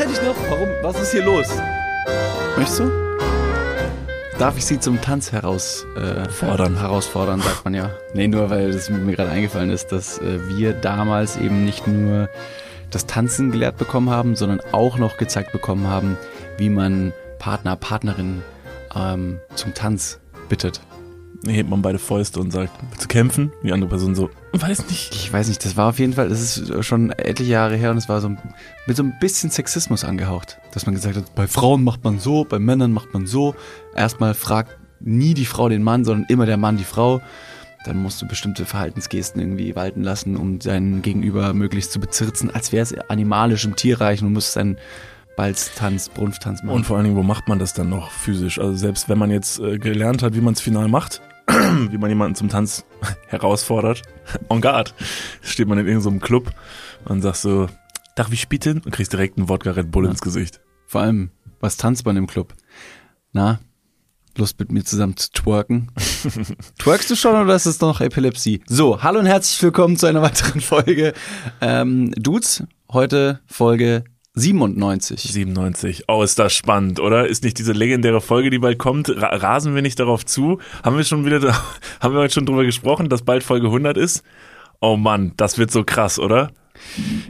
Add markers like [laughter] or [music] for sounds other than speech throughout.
hätte ich noch. Warum? Was ist hier los? Möchtest du? Darf ich sie zum Tanz herausfordern? Äh, herausfordern, sagt man ja. Nee, nur weil es mir gerade eingefallen ist, dass äh, wir damals eben nicht nur das Tanzen gelehrt bekommen haben, sondern auch noch gezeigt bekommen haben, wie man Partner, Partnerin ähm, zum Tanz bittet. Hebt man beide Fäuste und sagt, willst du kämpfen? Die andere Person so, weiß nicht. Ich weiß nicht, das war auf jeden Fall, das ist schon etliche Jahre her und es war so mit so ein bisschen Sexismus angehaucht, dass man gesagt hat, bei Frauen macht man so, bei Männern macht man so. Erstmal fragt nie die Frau den Mann, sondern immer der Mann die Frau. Dann musst du bestimmte Verhaltensgesten irgendwie walten lassen, um deinen Gegenüber möglichst zu bezirzen, als wäre es animalisch im Tierreich und du musst einen Balztanz, Brunftanz machen. Und vor allen Dingen, wo macht man das dann noch physisch? Also selbst wenn man jetzt äh, gelernt hat, wie man es final macht, wie man jemanden zum Tanz [laughs] herausfordert, en garde, steht man in irgendeinem Club und sagt so, darf ich bitten? Und kriegst direkt einen Wodka Red Bull ja. ins Gesicht. Vor allem, was tanzt man im Club? Na, Lust mit mir zusammen zu twerken? [laughs] Twerkst du schon oder ist es noch Epilepsie? So, hallo und herzlich willkommen zu einer weiteren Folge ähm, Dudes. Heute Folge 97. 97. Oh, ist das spannend, oder? Ist nicht diese legendäre Folge, die bald kommt? Rasen wir nicht darauf zu? Haben wir schon wieder, [laughs] haben wir heute schon drüber gesprochen, dass bald Folge 100 ist? Oh Mann, das wird so krass, oder?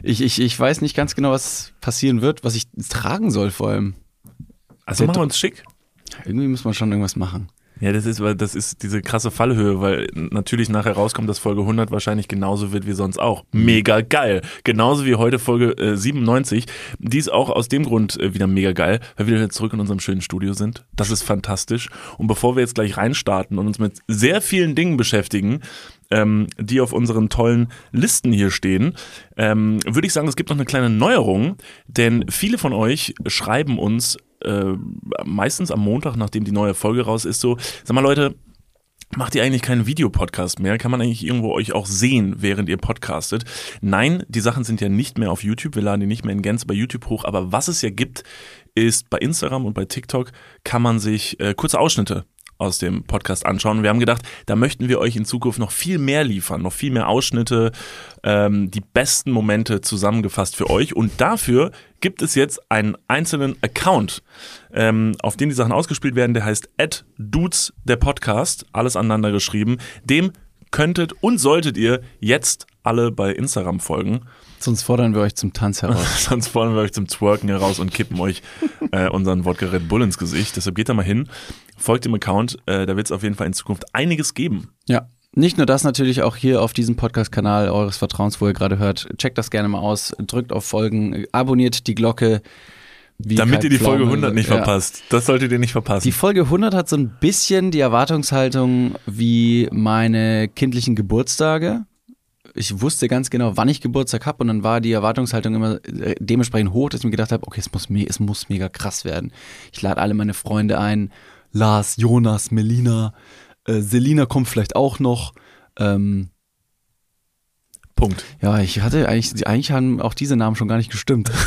Ich, ich, ich weiß nicht ganz genau, was passieren wird, was ich tragen soll vor allem. Also machen wir uns schick. Irgendwie muss man schon irgendwas machen. Ja, das ist, weil das ist diese krasse Fallhöhe, weil natürlich nachher rauskommt, dass Folge 100 wahrscheinlich genauso wird wie sonst auch. Mega geil. Genauso wie heute Folge äh, 97. Die ist auch aus dem Grund äh, wieder mega geil, weil wir wieder zurück in unserem schönen Studio sind. Das ist fantastisch. Und bevor wir jetzt gleich reinstarten und uns mit sehr vielen Dingen beschäftigen, ähm, die auf unseren tollen Listen hier stehen, ähm, würde ich sagen, es gibt noch eine kleine Neuerung, denn viele von euch schreiben uns äh, meistens am Montag, nachdem die neue Folge raus ist, so, sag mal Leute, Macht ihr eigentlich keinen Videopodcast mehr? Kann man eigentlich irgendwo euch auch sehen, während ihr podcastet? Nein, die Sachen sind ja nicht mehr auf YouTube. Wir laden die nicht mehr in Gänze bei YouTube hoch. Aber was es ja gibt, ist bei Instagram und bei TikTok kann man sich äh, kurze Ausschnitte aus dem Podcast anschauen. wir haben gedacht, da möchten wir euch in Zukunft noch viel mehr liefern, noch viel mehr Ausschnitte, ähm, die besten Momente zusammengefasst für euch. Und dafür gibt es jetzt einen einzelnen Account, ähm, auf dem die Sachen ausgespielt werden. Der heißt Dudes der Podcast, alles aneinander geschrieben. Dem könntet und solltet ihr jetzt alle bei Instagram folgen. Sonst fordern wir euch zum Tanz heraus. [laughs] Sonst fordern wir euch zum Twerken heraus und kippen euch äh, unseren Wodka Red Bull ins Gesicht. Deshalb geht da mal hin, folgt dem Account. Äh, da wird es auf jeden Fall in Zukunft einiges geben. Ja. Nicht nur das, natürlich auch hier auf diesem Podcast-Kanal eures Vertrauens, wo ihr gerade hört. Checkt das gerne mal aus, drückt auf Folgen, abonniert die Glocke. Damit ihr die Folge 100 nicht ja. verpasst. Das solltet ihr nicht verpassen. Die Folge 100 hat so ein bisschen die Erwartungshaltung wie meine kindlichen Geburtstage ich wusste ganz genau, wann ich Geburtstag habe und dann war die Erwartungshaltung immer äh, dementsprechend hoch, dass ich mir gedacht habe, okay, es muss, es muss mega krass werden. Ich lade alle meine Freunde ein, Lars, Jonas, Melina, äh, Selina kommt vielleicht auch noch. Ähm, Punkt. Ja, ich hatte eigentlich, eigentlich haben auch diese Namen schon gar nicht gestimmt. [laughs]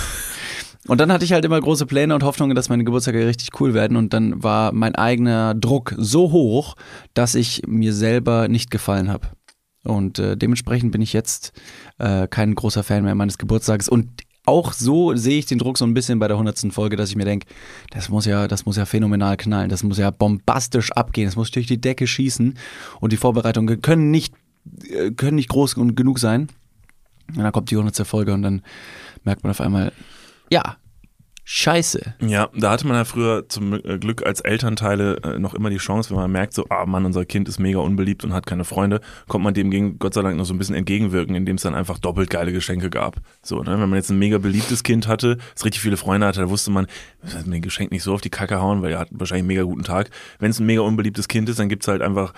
Und dann hatte ich halt immer große Pläne und Hoffnungen, dass meine Geburtstage richtig cool werden. Und dann war mein eigener Druck so hoch, dass ich mir selber nicht gefallen habe. Und äh, dementsprechend bin ich jetzt äh, kein großer Fan mehr meines Geburtstages. Und auch so sehe ich den Druck so ein bisschen bei der 100. Folge, dass ich mir denke, das muss ja, das muss ja phänomenal knallen, das muss ja bombastisch abgehen, das muss durch die Decke schießen und die Vorbereitungen können nicht, äh, können nicht groß genug sein. Und dann kommt die 100. Folge und dann merkt man auf einmal, ja, Scheiße. Ja, da hatte man ja früher zum äh, Glück als Elternteile äh, noch immer die Chance, wenn man merkt, so, ah Mann, unser Kind ist mega unbeliebt und hat keine Freunde, kommt man dem gegen Gott sei Dank noch so ein bisschen entgegenwirken, indem es dann einfach doppelt geile Geschenke gab. So, ne? Wenn man jetzt ein mega beliebtes Kind hatte, das richtig viele Freunde hatte, da wusste man, das mir Geschenk nicht so auf die Kacke hauen, weil er hat wahrscheinlich einen mega guten Tag. Wenn es ein mega unbeliebtes Kind ist, dann gibt's halt einfach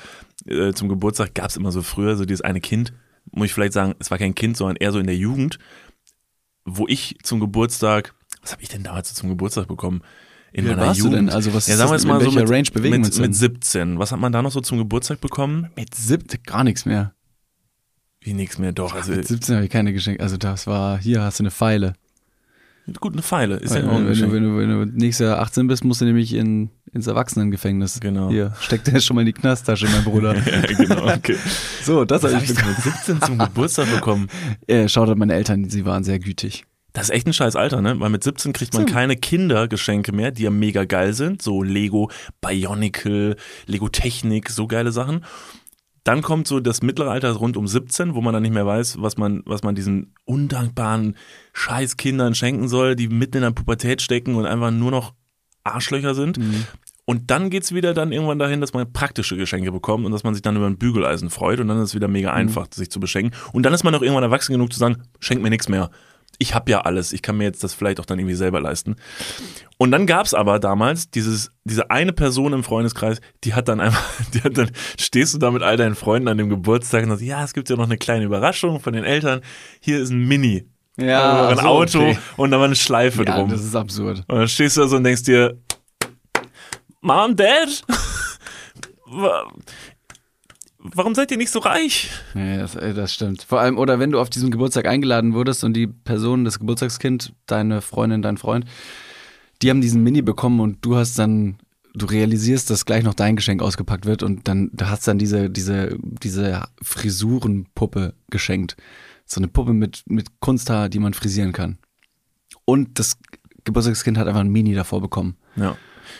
äh, zum Geburtstag, gab's immer so früher, so dieses eine Kind, muss ich vielleicht sagen, es war kein Kind, sondern eher so in der Jugend, wo ich zum Geburtstag was habe ich denn damals zum Geburtstag bekommen? In Wie meiner warst Jugend. Du denn? Also was ja, sagen wir jetzt mal so mit, Range bewegen mit, mit 17. Was hat man da noch so zum Geburtstag bekommen? Mit 17 gar nichts mehr. Wie nichts mehr, doch. Also, mit 17 habe ich keine Geschenke. Also das war, hier hast du eine Pfeile. Gut, eine Pfeile. Ist ja auch ein wenn, du, wenn, du, wenn du nächstes Jahr 18 bist, musst du nämlich in, ins Erwachsenengefängnis. Genau. Hier, steckt der schon mal in die Knasttasche, mein Bruder. [laughs] ja, genau, okay. so, das habe ich mit 17 zum Geburtstag bekommen. [laughs] Äh, schaut meine Eltern, sie waren sehr gütig. Das ist echt ein scheiß Alter, ne? Weil mit 17 kriegt man keine Kindergeschenke mehr, die ja mega geil sind. So Lego, Bionicle, Lego Technik, so geile Sachen. Dann kommt so das mittlere Alter rund um 17, wo man dann nicht mehr weiß, was man, was man diesen undankbaren Scheißkindern schenken soll, die mitten in der Pubertät stecken und einfach nur noch Arschlöcher sind. Und dann geht's wieder dann irgendwann dahin, dass man praktische Geschenke bekommt und dass man sich dann über ein Bügeleisen freut und dann ist es wieder mega einfach, sich zu beschenken. Und dann ist man auch irgendwann erwachsen genug zu sagen, schenk mir nichts mehr. Ich habe ja alles, ich kann mir jetzt das vielleicht auch dann irgendwie selber leisten. Und dann gab's aber damals dieses, diese eine Person im Freundeskreis, die hat dann einfach, [laughs] die hat dann, stehst du da mit all deinen Freunden an dem Geburtstag und sagst, ja, es gibt ja noch eine kleine Überraschung von den Eltern. Hier ist ein Mini. Ja, ein so, Auto okay. und dann war eine Schleife Ja, drum. das ist absurd. Und dann stehst du da so und denkst dir, Mom, Dad, [laughs] warum seid ihr nicht so reich? Ja, das, äh, das stimmt. Vor allem, oder wenn du auf diesem Geburtstag eingeladen wurdest und die Person, das Geburtstagskind, deine Freundin, dein Freund, die haben diesen Mini bekommen und du hast dann, du realisierst, dass gleich noch dein Geschenk ausgepackt wird und dann du hast dann diese, diese, diese Frisurenpuppe geschenkt. So eine Puppe mit, mit Kunsthaar, die man frisieren kann. Und das Geburtstagskind hat einfach ein Mini davor bekommen. Ja.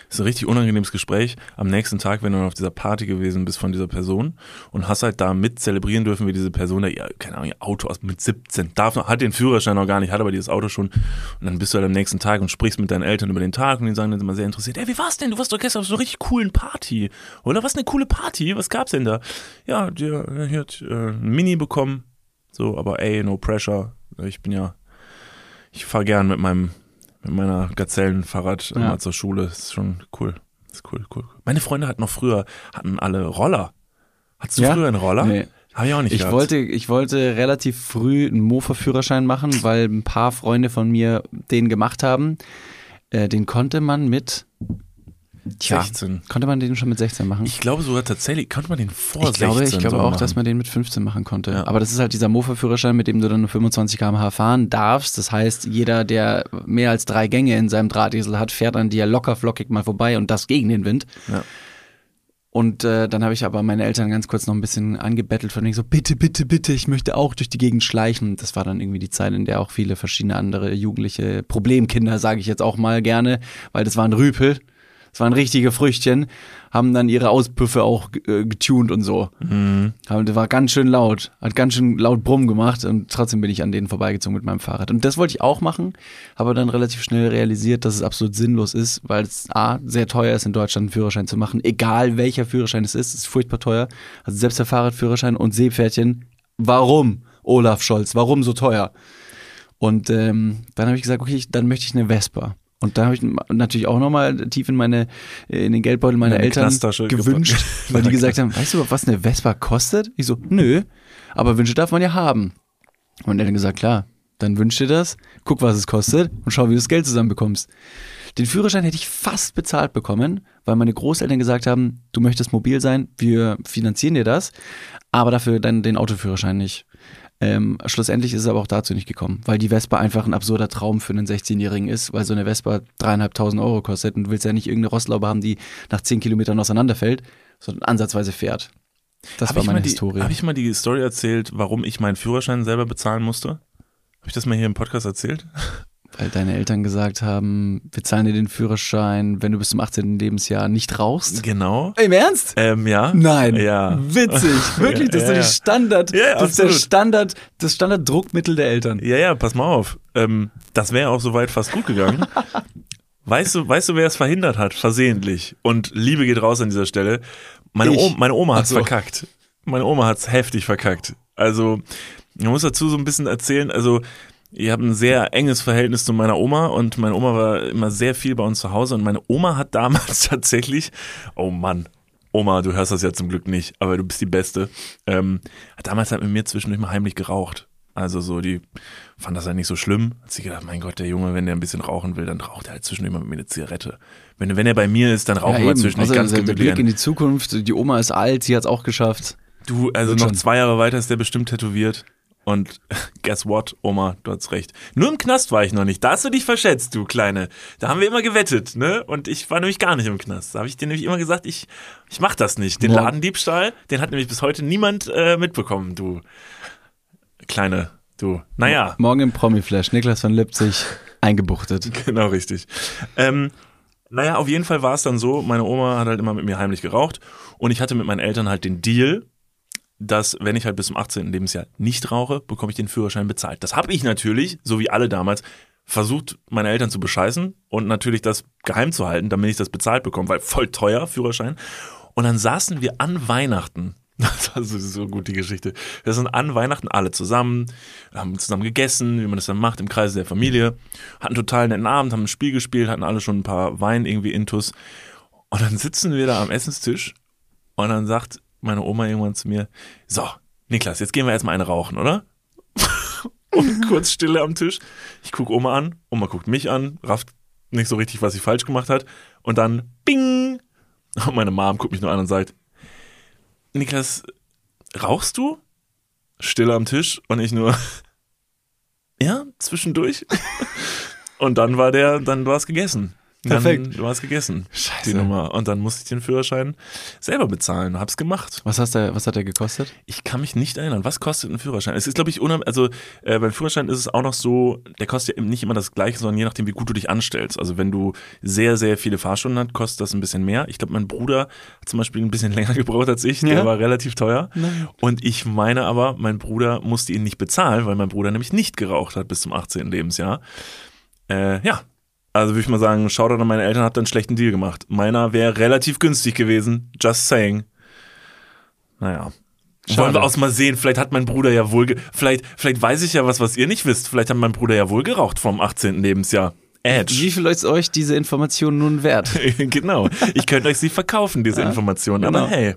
Das ist ein richtig unangenehmes Gespräch am nächsten Tag, wenn du auf dieser Party gewesen bist von dieser Person und hast halt da mit zelebrieren dürfen, wie diese Person da, ihr, keine Ahnung, ihr Auto aus mit 17, darf noch, hat den Führerschein noch gar nicht, hat aber dieses Auto schon. Und dann bist du halt am nächsten Tag und sprichst mit deinen Eltern über den Tag und die sagen dann immer sehr interessiert, ey, wie war's denn? Du warst doch gestern auf so einer richtig coolen Party. Oder was eine coole Party? Was gab's denn da? Ja, der, hier hat äh, ein Mini bekommen. So, aber ey, no pressure. Ich bin ja, ich fahr gern mit meinem mit meiner Gazellenfahrrad Ja. immer zur Schule. Das ist schon cool. Das ist cool, cool. Meine Freunde hatten noch früher, hatten alle Roller. Hattest du Ja? früher einen Roller? Nee. Habe ich auch nicht Ich gehabt. wollte, ich wollte relativ früh einen Mofa-Führerschein machen, weil ein paar Freunde von mir den gemacht haben. Äh, den konnte man mit tja, 16. Konnte man den schon mit 16 machen? Ich glaube sogar tatsächlich, konnte man den vor ich glaube, 16 ich glaube auch, dass machen. man den mit 15 machen konnte. Ja. Aber das ist halt dieser Mofa-Führerschein, mit dem du dann nur 25 km/h fahren darfst. Das heißt, jeder, der mehr als drei Gänge in seinem Drahtesel hat, fährt an dir locker flockig mal vorbei und das gegen den Wind. Ja. Und äh, dann habe ich aber meine Eltern ganz kurz noch ein bisschen angebettelt von denen so, bitte, bitte, bitte, ich möchte auch durch die Gegend schleichen. Das war dann irgendwie die Zeit, in der auch viele verschiedene andere jugendliche Problemkinder, sage ich jetzt auch mal gerne, weil das waren Rüpel, das waren richtige Früchtchen, haben dann ihre Auspüffe auch äh, getuned und so. Mhm. Das war ganz schön laut, hat ganz schön laut Brumm gemacht und trotzdem bin ich an denen vorbeigezogen mit meinem Fahrrad. Und das wollte ich auch machen, habe dann relativ schnell realisiert, dass es absolut sinnlos ist, weil es A, sehr teuer ist, in Deutschland einen Führerschein zu machen, egal welcher Führerschein es ist, es ist furchtbar teuer. Also selbst der Fahrradführerschein und Seepferdchen, warum, Olaf Scholz, warum so teuer? Und ähm, dann habe ich gesagt, okay, ich, dann möchte ich eine Vespa. Und da habe ich natürlich auch nochmal tief in meine, in den Geldbeutel meiner Eltern gewünscht, [laughs] weil die [laughs] gesagt haben, weißt du, was eine Vespa kostet? Ich so, nö, aber Wünsche darf man ja haben. Und Eltern gesagt, klar, dann wünsch dir das, guck, was es kostet und schau, wie du das Geld zusammenbekommst. Den Führerschein hätte ich fast bezahlt bekommen, weil meine Großeltern gesagt haben, du möchtest mobil sein, wir finanzieren dir das, aber dafür dann den Autoführerschein nicht. Ähm, schlussendlich ist es aber auch dazu nicht gekommen, weil die Vespa einfach ein absurder Traum für einen 16-Jährigen ist, weil so eine Vespa dreieinhalbtausend Euro kostet und du willst ja nicht irgendeine Rostlaube haben, die nach zehn Kilometern auseinanderfällt, sondern ansatzweise fährt. Das Hab war meine die, Historie. Habe ich mal die Story erzählt, warum ich meinen Führerschein selber bezahlen musste? Habe ich das mal hier im Podcast erzählt? Weil deine Eltern gesagt haben, wir zahlen dir den Führerschein, wenn du bis zum 18. Lebensjahr nicht rauchst. Genau. Im Ernst? Ähm, ja. Nein. Ja. Witzig. [laughs] Wirklich, das ist Ja, so ja. Standard, Ja, das ist der. Standard, das Standarddruckmittel der Eltern. Ja, ja, pass mal auf. Ähm, das wäre auch soweit fast gut gegangen. [laughs] weißt du, weißt du, wer es verhindert hat? Versehentlich. Und Liebe geht raus an dieser Stelle. Meine, Ich. Oma, meine Oma hat's so. verkackt. Meine Oma hat's heftig verkackt. Also, man muss dazu so ein bisschen erzählen, also, ich habe ein sehr enges Verhältnis zu meiner Oma und meine Oma war immer sehr viel bei uns zu Hause und meine Oma hat damals [laughs] tatsächlich, oh Mann, Oma, du hörst das ja zum Glück nicht, aber du bist die Beste, ähm, hat damals halt mit mir zwischendurch mal heimlich geraucht. Also so, die fand das halt nicht so schlimm. Hat sie gedacht, mein Gott, der Junge, wenn der ein bisschen rauchen will, dann raucht er halt zwischendurch mal mit mir eine Zigarette. Wenn, wenn er bei mir ist, dann rauchen wir zwischendurch Also, ganz der gemütlich. Blick in die Zukunft, die Oma ist alt, sie hat's auch geschafft. Du, also Wird noch schon. zwei Jahre weiter ist der bestimmt tätowiert. Und [laughs] guess what, Oma, du hast recht. Nur im Knast war ich noch nicht. Da hast du dich verschätzt, du Kleine. Da haben wir immer gewettet, ne? Und ich war nämlich gar nicht im Knast. Da habe ich dir nämlich immer gesagt, ich, ich mach das nicht. Den. Ladendiebstahl, den hat nämlich bis heute niemand äh, mitbekommen, du kleine Du, naja. Morgen im Promi-Flash, Niklas von Lipzig eingebuchtet. [laughs] Genau, richtig. Ähm, naja, auf jeden Fall war es dann so, meine Oma hat halt immer mit mir heimlich geraucht und ich hatte mit meinen Eltern halt den Deal, dass wenn ich halt bis zum 18. Lebensjahr nicht rauche, bekomme ich den Führerschein bezahlt. Das habe ich natürlich, so wie alle damals, versucht, meine Eltern zu bescheißen und natürlich das geheim zu halten, damit ich das bezahlt bekomme, weil voll teuer Führerschein. Und dann saßen wir an Weihnachten [laughs] das war so gut, die Geschichte. Wir sind an Weihnachten alle zusammen, haben zusammen gegessen, wie man das dann macht, im Kreise der Familie, hatten total netten Abend, haben ein Spiel gespielt, hatten alle schon ein paar Wein irgendwie intus. Und dann sitzen wir da am Essenstisch und dann sagt meine Oma irgendwann zu mir, so, Niklas, jetzt gehen wir erstmal eine rauchen, oder? [laughs] und kurz Stille am Tisch. Ich gucke Oma an, Oma guckt mich an, rafft nicht so richtig, was sie falsch gemacht hat. Und dann, bing! Und [laughs] meine Mom guckt mich nur an und sagt, Niklas, rauchst du? Stille am Tisch und ich nur, [laughs] ja, zwischendurch. und dann war der, dann war es gegessen. Perfekt. Dann war es gegessen. Scheiße. Die Nummer. Und dann musste ich den Führerschein selber bezahlen. Hab's gemacht. Was, hast der, was hat der gekostet? Ich kann mich nicht erinnern. Was kostet ein Führerschein? Es ist, glaube ich, unheim also äh, beim Führerschein ist es auch noch so, der kostet ja nicht immer das gleiche, sondern je nachdem, wie gut du dich anstellst. Also wenn du sehr, sehr viele Fahrstunden hast, kostet das ein bisschen mehr. Ich glaube, mein Bruder hat zum Beispiel ein bisschen [laughs] länger gebraucht als ich. Der Ja? war relativ teuer. Nein. Und ich meine aber, mein Bruder musste ihn nicht bezahlen, weil mein Bruder nämlich nicht geraucht hat bis zum 18. Lebensjahr. Äh, ja. Also würde ich mal sagen, Shoutout an meine Eltern, hat dann einen schlechten Deal gemacht. Meiner wäre relativ günstig gewesen. Just saying. Naja. Schade. Wollen wir auch mal sehen, vielleicht hat mein Bruder ja wohl, vielleicht, vielleicht weiß ich ja was, was ihr nicht wisst. Vielleicht hat mein Bruder ja wohl geraucht vom 18. Lebensjahr. Edge. Wie viel ist euch diese Information nun wert? [laughs] genau. Ich könnte euch sie verkaufen, diese Ja, Informationen. genau. Aber hey.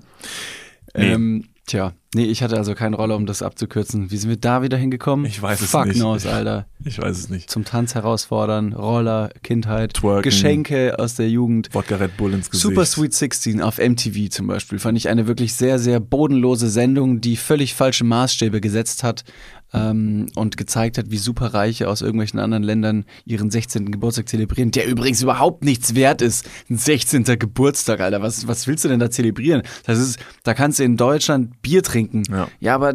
Nee. Ähm, tja, nee, ich hatte also keine Rolle, um das abzukürzen. Wie sind wir da wieder hingekommen? Ich weiß es Fuck nicht. knows, Alter. Ich weiß es nicht. Zum Tanz herausfordern, Roller, Kindheit, Twerken. Geschenke aus der Jugend. Wodka Red Bull ins Gesicht. Super Sweet 16 auf MTV zum Beispiel fand ich eine wirklich sehr, sehr bodenlose Sendung, die völlig falsche Maßstäbe gesetzt hat ähm, und gezeigt hat, wie Superreiche aus irgendwelchen anderen Ländern ihren 16. Geburtstag zelebrieren, der übrigens überhaupt nichts wert ist. Ein 16. Geburtstag, Alter, was, was willst du denn da zelebrieren? Das ist, da kannst du in Deutschland Bier trinken. Ja. ja aber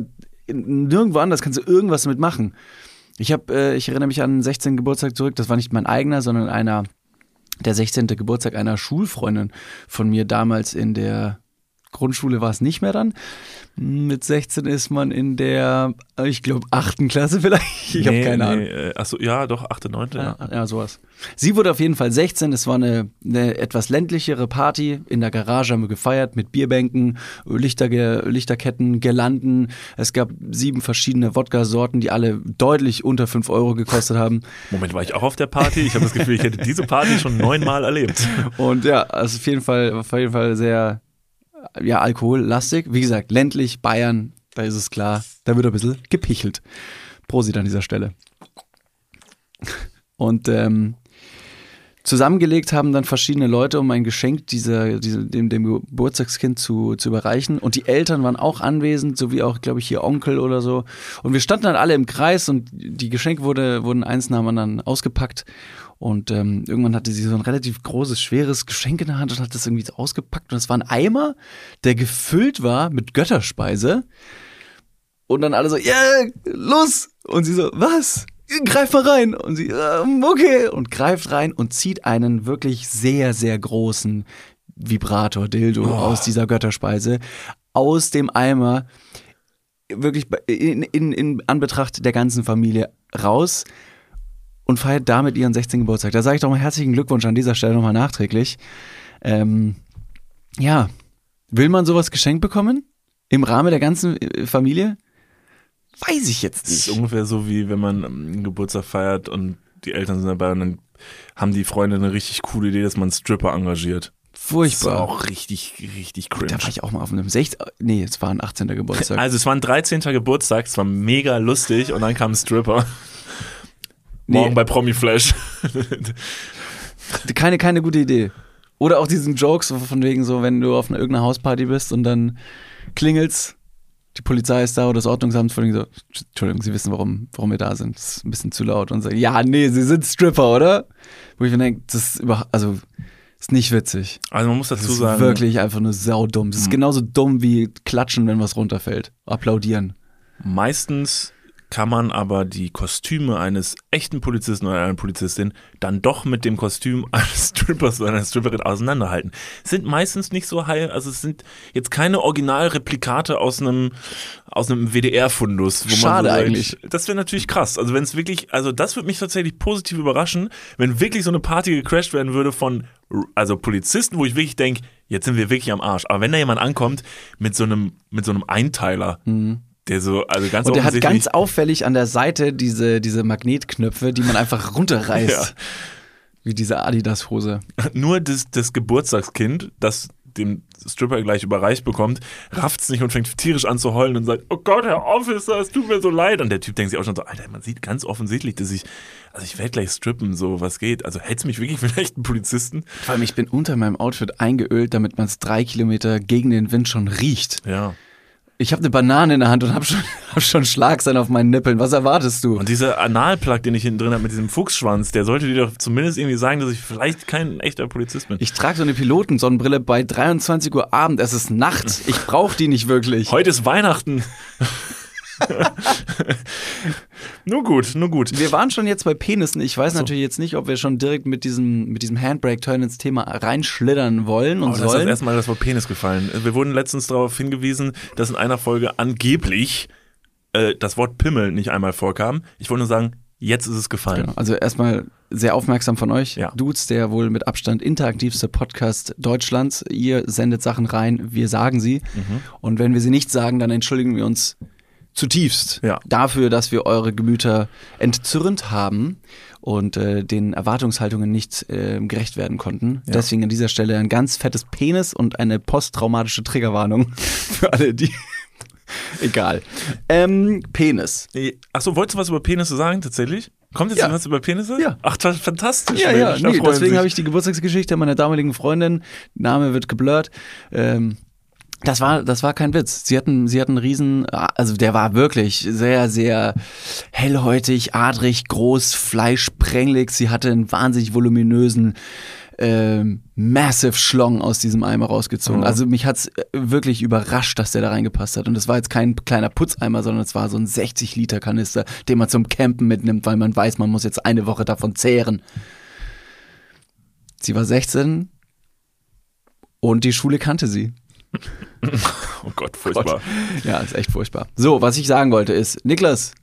nirgendwo anders kannst du irgendwas mitmachen. Ich habe, äh, ich erinnere mich an den 16. Geburtstag zurück. Das war nicht mein eigener, sondern einer der 16. Geburtstag einer Schulfreundin von mir damals in der Grundschule war es nicht mehr dann. Mit 16 ist man in der, ich glaube, achten Klasse vielleicht. [laughs] Ich habe Nee, keine nee, Ahnung. äh, Achso, ja, doch, 8., 9. Ja. Ja, ja, sowas. Sie wurde auf jeden Fall 16. Es war eine, eine etwas ländlichere Party. In der Garage haben wir gefeiert mit Bierbänken, Lichter, Lichterketten, Girlanden. Es gab sieben verschiedene Wodka-Sorten, die alle deutlich unter 5 Euro gekostet haben. [laughs] Moment, war ich auch auf der Party? Ich habe das Gefühl, ich hätte diese Party schon neunmal erlebt. [laughs] Und ja, also auf jeden Fall, auf jeden Fall sehr, ja, alkohollastig. Wie gesagt, ländlich, Bayern, da ist es klar, da wird ein bisschen gepichelt. Prosit an dieser Stelle. Und ähm, zusammengelegt haben dann verschiedene Leute, um ein Geschenk dieser, dieser, dem, dem Geburtstagskind zu, zu überreichen. Und die Eltern waren auch anwesend, sowie auch, glaube ich, hier Onkel oder so. Und wir standen dann alle im Kreis und die Geschenke wurde, wurden eins nach dem anderen ausgepackt. Und ähm, irgendwann hatte sie so ein relativ großes, schweres Geschenk in der Hand und hat das irgendwie so ausgepackt. Und es war ein Eimer, der gefüllt war mit Götterspeise. Und dann alle so, ja, los! Und sie so, was? Greif mal rein! Und sie, ähm, okay! Und greift rein und zieht einen wirklich sehr, sehr großen Vibrator-Dildo Oh. aus dieser Götterspeise aus dem Eimer wirklich in, in, in Anbetracht der ganzen Familie raus und feiert damit ihren 16. Geburtstag. Da sage ich doch mal herzlichen Glückwunsch an dieser Stelle nochmal nachträglich. Ähm, ja, will man sowas geschenkt bekommen? Im Rahmen der ganzen äh, Familie? Weiß ich jetzt Das ist nicht. ungefähr so, wie wenn man ähm, einen Geburtstag feiert und die Eltern sind dabei und dann haben die Freunde eine richtig coole Idee, dass man einen Stripper engagiert. Das ist Furchtbar. auch richtig, richtig cringe. Da war ich auch mal auf einem 16. Nee, es war ein 18. Geburtstag. Also es war ein 13. Geburtstag, es war mega lustig und dann kam ein Stripper. Morgen Nee. bei Promi Flash. [laughs] Keine, keine gute Idee. Oder auch diesen Jokes so von wegen so, wenn du auf einer irgendeiner Hausparty bist und dann klingelt's, die Polizei ist da oder das Ordnungsamt von so, Entschuldigung, Sie wissen, warum, warum wir da sind. Das ist ein bisschen zu laut und sagen, ja, nee, Sie sind Stripper, oder? Wo ich mir denke, das ist über, also, ist nicht witzig. Also man muss Das dazu ist sagen, wirklich einfach nur saudumm. Das ist genauso dumm wie klatschen, wenn was runterfällt. Applaudieren. meistens kann man aber die Kostüme eines echten Polizisten oder einer Polizistin dann doch mit dem Kostüm [laughs] eines Strippers oder einer Stripperin auseinanderhalten. Sind meistens nicht so heil, also es sind jetzt keine Originalreplikate aus einem aus einem WDR-Fundus. Schade so eigentlich. Das wäre natürlich krass. Also wenn es wirklich, also das würde mich tatsächlich positiv überraschen, wenn wirklich so eine Party gecrashed werden würde von also Polizisten, wo ich wirklich denke, jetzt sind wir wirklich am Arsch. Aber wenn da jemand ankommt mit so einem mit so einem Einteiler, Mhm. Der so also ganz Und der hat ganz auffällig an der Seite diese, diese Magnetknöpfe, die man einfach [laughs] runterreißt. Ja. Wie diese Adidas-Hose. nur das, das Geburtstagskind, das dem Stripper gleich überreicht bekommt, rafft's nicht und fängt tierisch an zu heulen und sagt, oh Gott, Herr Officer, es tut mir so leid. Und der Typ denkt sich auch schon so, Alter, man sieht ganz offensichtlich, dass ich, also ich werde gleich strippen, so was geht. Also hältst du mich wirklich [laughs] vielleicht einen Polizisten? Vor allem, ich bin unter meinem Outfit eingeölt, damit man es drei Kilometer gegen den Wind schon riecht. Ja. Ich habe eine Banane in der Hand und habe schon, hab schon [laughs] Schlagsein auf meinen Nippeln. Was erwartest du? Und dieser Analplug, den ich hinten drin habe mit diesem Fuchsschwanz, der sollte dir doch zumindest irgendwie sagen, dass ich vielleicht kein echter Polizist bin. Ich trage so eine Pilotensonnenbrille bei 23 Uhr Abend. Es ist Nacht. [laughs] Ich brauche die nicht wirklich. Heute ist Weihnachten. [laughs] nur gut, nur gut. Wir waren schon jetzt bei Penissen. Ich weiß natürlich jetzt nicht, ob wir schon direkt mit diesem, mit diesem Handbrake-Turn ins Thema reinschlittern wollen und Oh, ist das sollen. erstmal das Wort Penis gefallen. Wir wurden letztens darauf hingewiesen, dass in einer Folge angeblich äh, das Wort Pimmel nicht einmal vorkam. Ich wollte nur sagen, jetzt ist es gefallen. Genau. Also erstmal sehr aufmerksam von euch. Ja. Dudes, der wohl mit Abstand interaktivste Podcast Deutschlands. Ihr sendet Sachen rein, wir sagen sie. Mhm. Und wenn wir sie nicht sagen, dann entschuldigen wir uns zutiefst Ja. dafür, dass wir eure Gemüter entzürnt haben und äh, den Erwartungshaltungen nicht äh, gerecht werden konnten. Deswegen an dieser Stelle ein ganz fettes Penis und eine posttraumatische Triggerwarnung [laughs] für alle, die. [laughs] Egal. Ähm, Penis. Achso, wolltest du was über Penisse sagen tatsächlich? Kommt jetzt Ja. was über Penisse? Ja. Ach, fantastisch. Ja, ja, nee, deswegen habe ich die Geburtstagsgeschichte meiner damaligen Freundin, Name wird geblurrt. Ähm, das war, das war kein Witz. Sie hatten, sie hatten einen riesen, also der war wirklich sehr, sehr hellhäutig, adrig, groß, fleischpränglig. Sie hatte einen wahnsinnig voluminösen, ähm, massive Schlong aus diesem Eimer rausgezogen. Mhm. Also mich hat's äh, wirklich überrascht, dass der da reingepasst hat. Und es war jetzt kein kleiner Putzeimer, sondern es war so ein 60 Liter Kanister, den man zum Campen mitnimmt, weil man weiß, man muss jetzt eine Woche davon zehren. Sie war 16 und die Schule kannte sie. [laughs] Oh Gott, furchtbar. Ja, ist echt furchtbar. So, was ich sagen wollte ist, Niklas,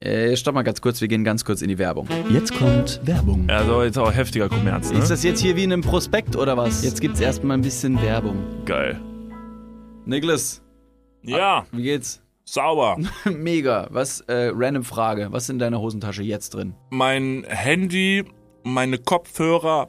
äh, stopp mal ganz kurz, wir gehen ganz kurz in die Werbung. Jetzt kommt Werbung. Also jetzt auch heftiger Kommerz, ne? Ist das jetzt hier wie in einem Prospekt oder was? Jetzt gibt's erstmal ein bisschen Werbung. Geil. Niklas, Ja, wie geht's? sauber. [laughs] Mega. Was, äh, random Frage. Was ist in deiner Hosentasche jetzt drin? Mein Handy, meine Kopfhörer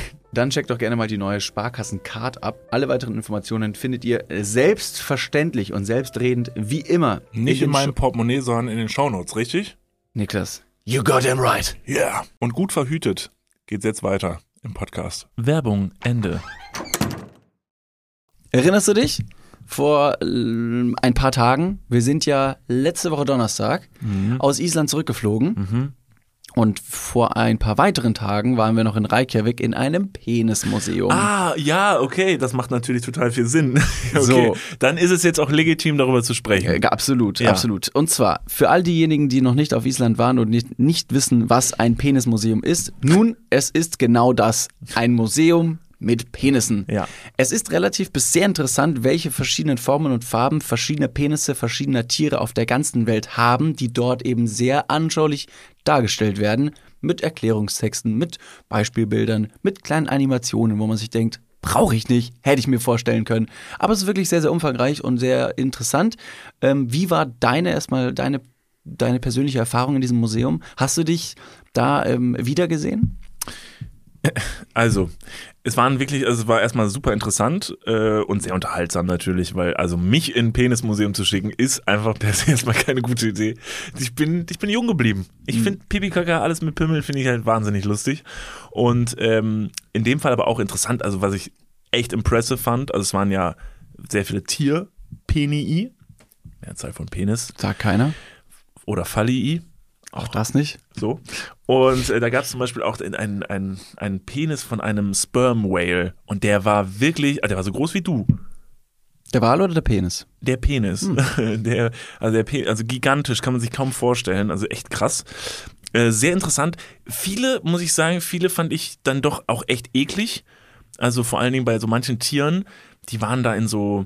dann checkt doch gerne mal die neue Sparkassen-Card ab. Alle weiteren Informationen findet ihr selbstverständlich und selbstredend wie immer. Nicht in, den meinem Sho- Portemonnaie, sondern in den Shownotes, richtig? Niklas. You got him right. Ja. Yeah. Und gut verhütet geht's jetzt weiter. im Podcast. Werbung, Ende. Erinnerst du dich? Vor äh, ein paar Tagen, wir sind ja letzte Woche Donnerstag aus Island zurückgeflogen. Mhm. Und vor ein paar weiteren Tagen waren wir noch in Reykjavik in einem Penismuseum. Ah, ja, okay, das macht natürlich total viel Sinn. [laughs] okay, So. dann ist es jetzt auch legitim, darüber zu sprechen. Äh, Absolut, Ja. absolut. Und zwar für all diejenigen, die noch nicht auf Island waren und nicht, nicht wissen, was ein Penismuseum ist. Nun, es ist genau das. Ein Museum mit Penissen. Ja. Es ist relativ bis sehr interessant, welche verschiedenen Formen und Farben verschiedene Penisse verschiedener Tiere auf der ganzen Welt haben, die dort eben sehr anschaulich dargestellt werden. Mit Erklärungstexten, mit Beispielbildern, mit kleinen Animationen, wo man sich denkt, brauche ich nicht, hätte ich mir vorstellen können. Aber es ist wirklich sehr, sehr umfangreich und sehr interessant. Ähm, wie war deine erstmal deine, deine persönliche Erfahrung in diesem Museum? Hast du dich da ähm, wiedergesehen? Also, es waren wirklich, also es war erstmal super interessant äh, und sehr unterhaltsam natürlich, weil also mich in ein Penismuseum zu schicken, ist einfach [laughs] per se erstmal keine gute Idee. Ich bin, ich bin jung geblieben. Ich Mhm. finde Pipi Kaka, alles mit Pimmel, finde ich halt wahnsinnig lustig. Und ähm, in dem Fall aber auch interessant, also was ich echt impressive fand, also es waren ja sehr viele Tier-Penii, Mehrzahl von Penis Sagt keiner. oder Phallii. Auch das nicht. So. Und äh, da gab es zum Beispiel auch einen ein, ein Penis von einem Sperm Whale. Und der war wirklich, also der war so groß wie du. Der Wal oder der Penis? Der Penis. Hm. [laughs] Der, also, der Pe also gigantisch, kann man sich kaum vorstellen. Also echt krass. Äh, sehr interessant. Viele, muss ich sagen, viele fand ich dann doch auch echt eklig. Also vor allen Dingen bei so manchen Tieren, die waren da in so,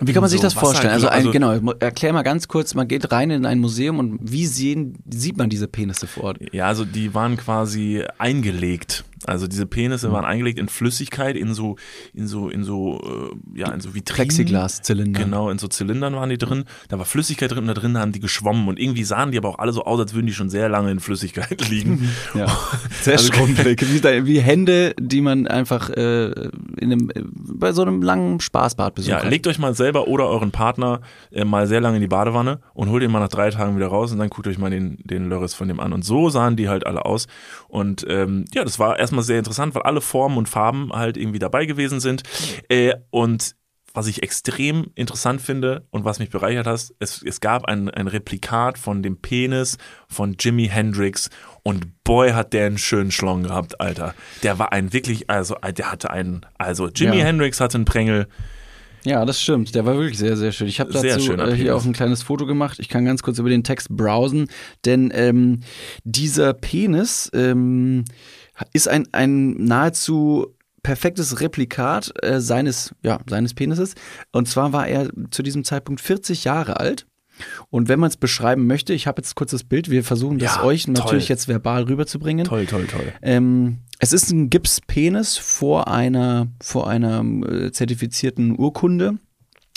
Wie kann man So sich das vorstellen? Also, ein, also- genau, erklär mal ganz kurz, man geht rein in ein Museum und wie sehen, sieht man diese Penisse vor Ort? ja, also die waren quasi eingelegt. Also diese. Penisse waren eingelegt in Flüssigkeit, in so, in so, in so, äh, ja, in so Vitrinen. Plexiglaszylinder. Genau, in so Zylindern waren die drin. Da war Flüssigkeit drin und da drin haben die geschwommen. Und irgendwie sahen die aber auch alle so aus, als würden die schon sehr lange in Flüssigkeit [laughs] liegen. Ja. [laughs] Sehr Also- Schrumpelig. [laughs] Wie, wie Hände, die man einfach äh, in einem, bei so einem langen Spaßbad besucht. Ja, legt euch mal selber oder euren Partner äh, mal sehr lange in die Badewanne und holt ihn mal nach drei Tagen wieder raus und dann guckt euch mal den, den Lörres von dem an. Und so sahen die halt alle aus. Und ähm, ja, das war erstmal sehr interessant, weil alle Formen und Farben halt irgendwie dabei gewesen sind. Äh, und was ich extrem interessant finde und was mich bereichert hat, es, es gab ein, ein Replikat von dem Penis von Jimi Hendrix und boy hat der einen schönen Schlong gehabt, Alter. Der war ein wirklich, also der hatte einen, also Jimi Ja. Hendrix hatte einen Prängel, Ja, das stimmt. Der war wirklich sehr, sehr schön. Ich habe dazu äh, hier auch ein kleines Foto gemacht. Ich kann ganz kurz über den Text browsen, denn ähm, dieser Penis ähm, ist ein, ein nahezu perfektes Replikat äh, seines, ja, seines Penises. Und zwar war er zu diesem Zeitpunkt 40 Jahre alt. Und wenn man es beschreiben möchte, ich habe jetzt kurz das Bild, wir versuchen das Ja, euch toll. natürlich jetzt verbal rüberzubringen. Toll, toll, toll. Ähm, es ist ein Gipspenis vor einer, vor einer äh, zertifizierten Urkunde,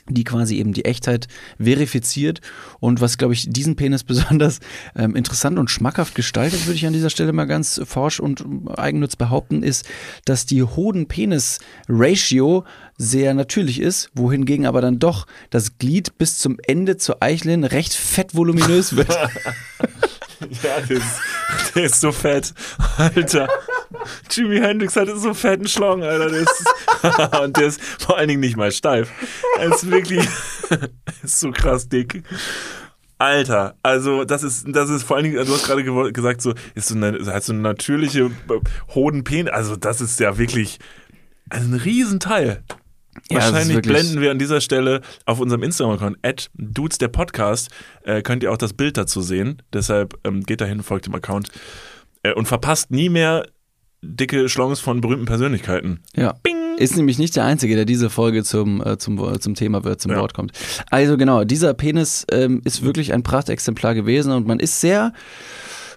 die quasi eben die Echtheit verifiziert. Und was, glaube ich, diesen Penis [laughs] besonders ähm, interessant und schmackhaft gestaltet, würde ich an dieser Stelle mal ganz forsch und eigennütz behaupten, ist, dass die Hoden-Penis-Ratio sehr natürlich ist, wohingegen aber dann doch das Glied bis zum Ende zur Eichelin recht fett voluminös wird. [laughs] Ja, der ist, der ist so fett. Alter. [laughs] Jimi Hendrix hatte so fetten Schlong, Alter. Der ist, [laughs] und der ist vor allen Dingen nicht mal steif. Er ist wirklich [laughs] ist so krass dick. Alter, also das ist, das ist vor allen Dingen, du hast gerade gewo- gesagt, so ist so eine, hat so eine natürliche äh, Hodenpen, also das ist ja wirklich also ein Riesenteil. Ja, Wahrscheinlich blenden wir an dieser Stelle auf unserem Instagram-Account, at dudes der Podcast, äh, könnt ihr auch das Bild dazu sehen. Deshalb ähm, geht dahin, folgt dem Account äh, und verpasst nie mehr dicke Schlongs von berühmten Persönlichkeiten. Ja. Ist nämlich nicht der Einzige, der diese Folge zum, äh, zum, zum Thema wird, zum Ja. Wort kommt. Also genau, dieser Penis ähm, ist wirklich ein Prachtexemplar gewesen und man ist sehr,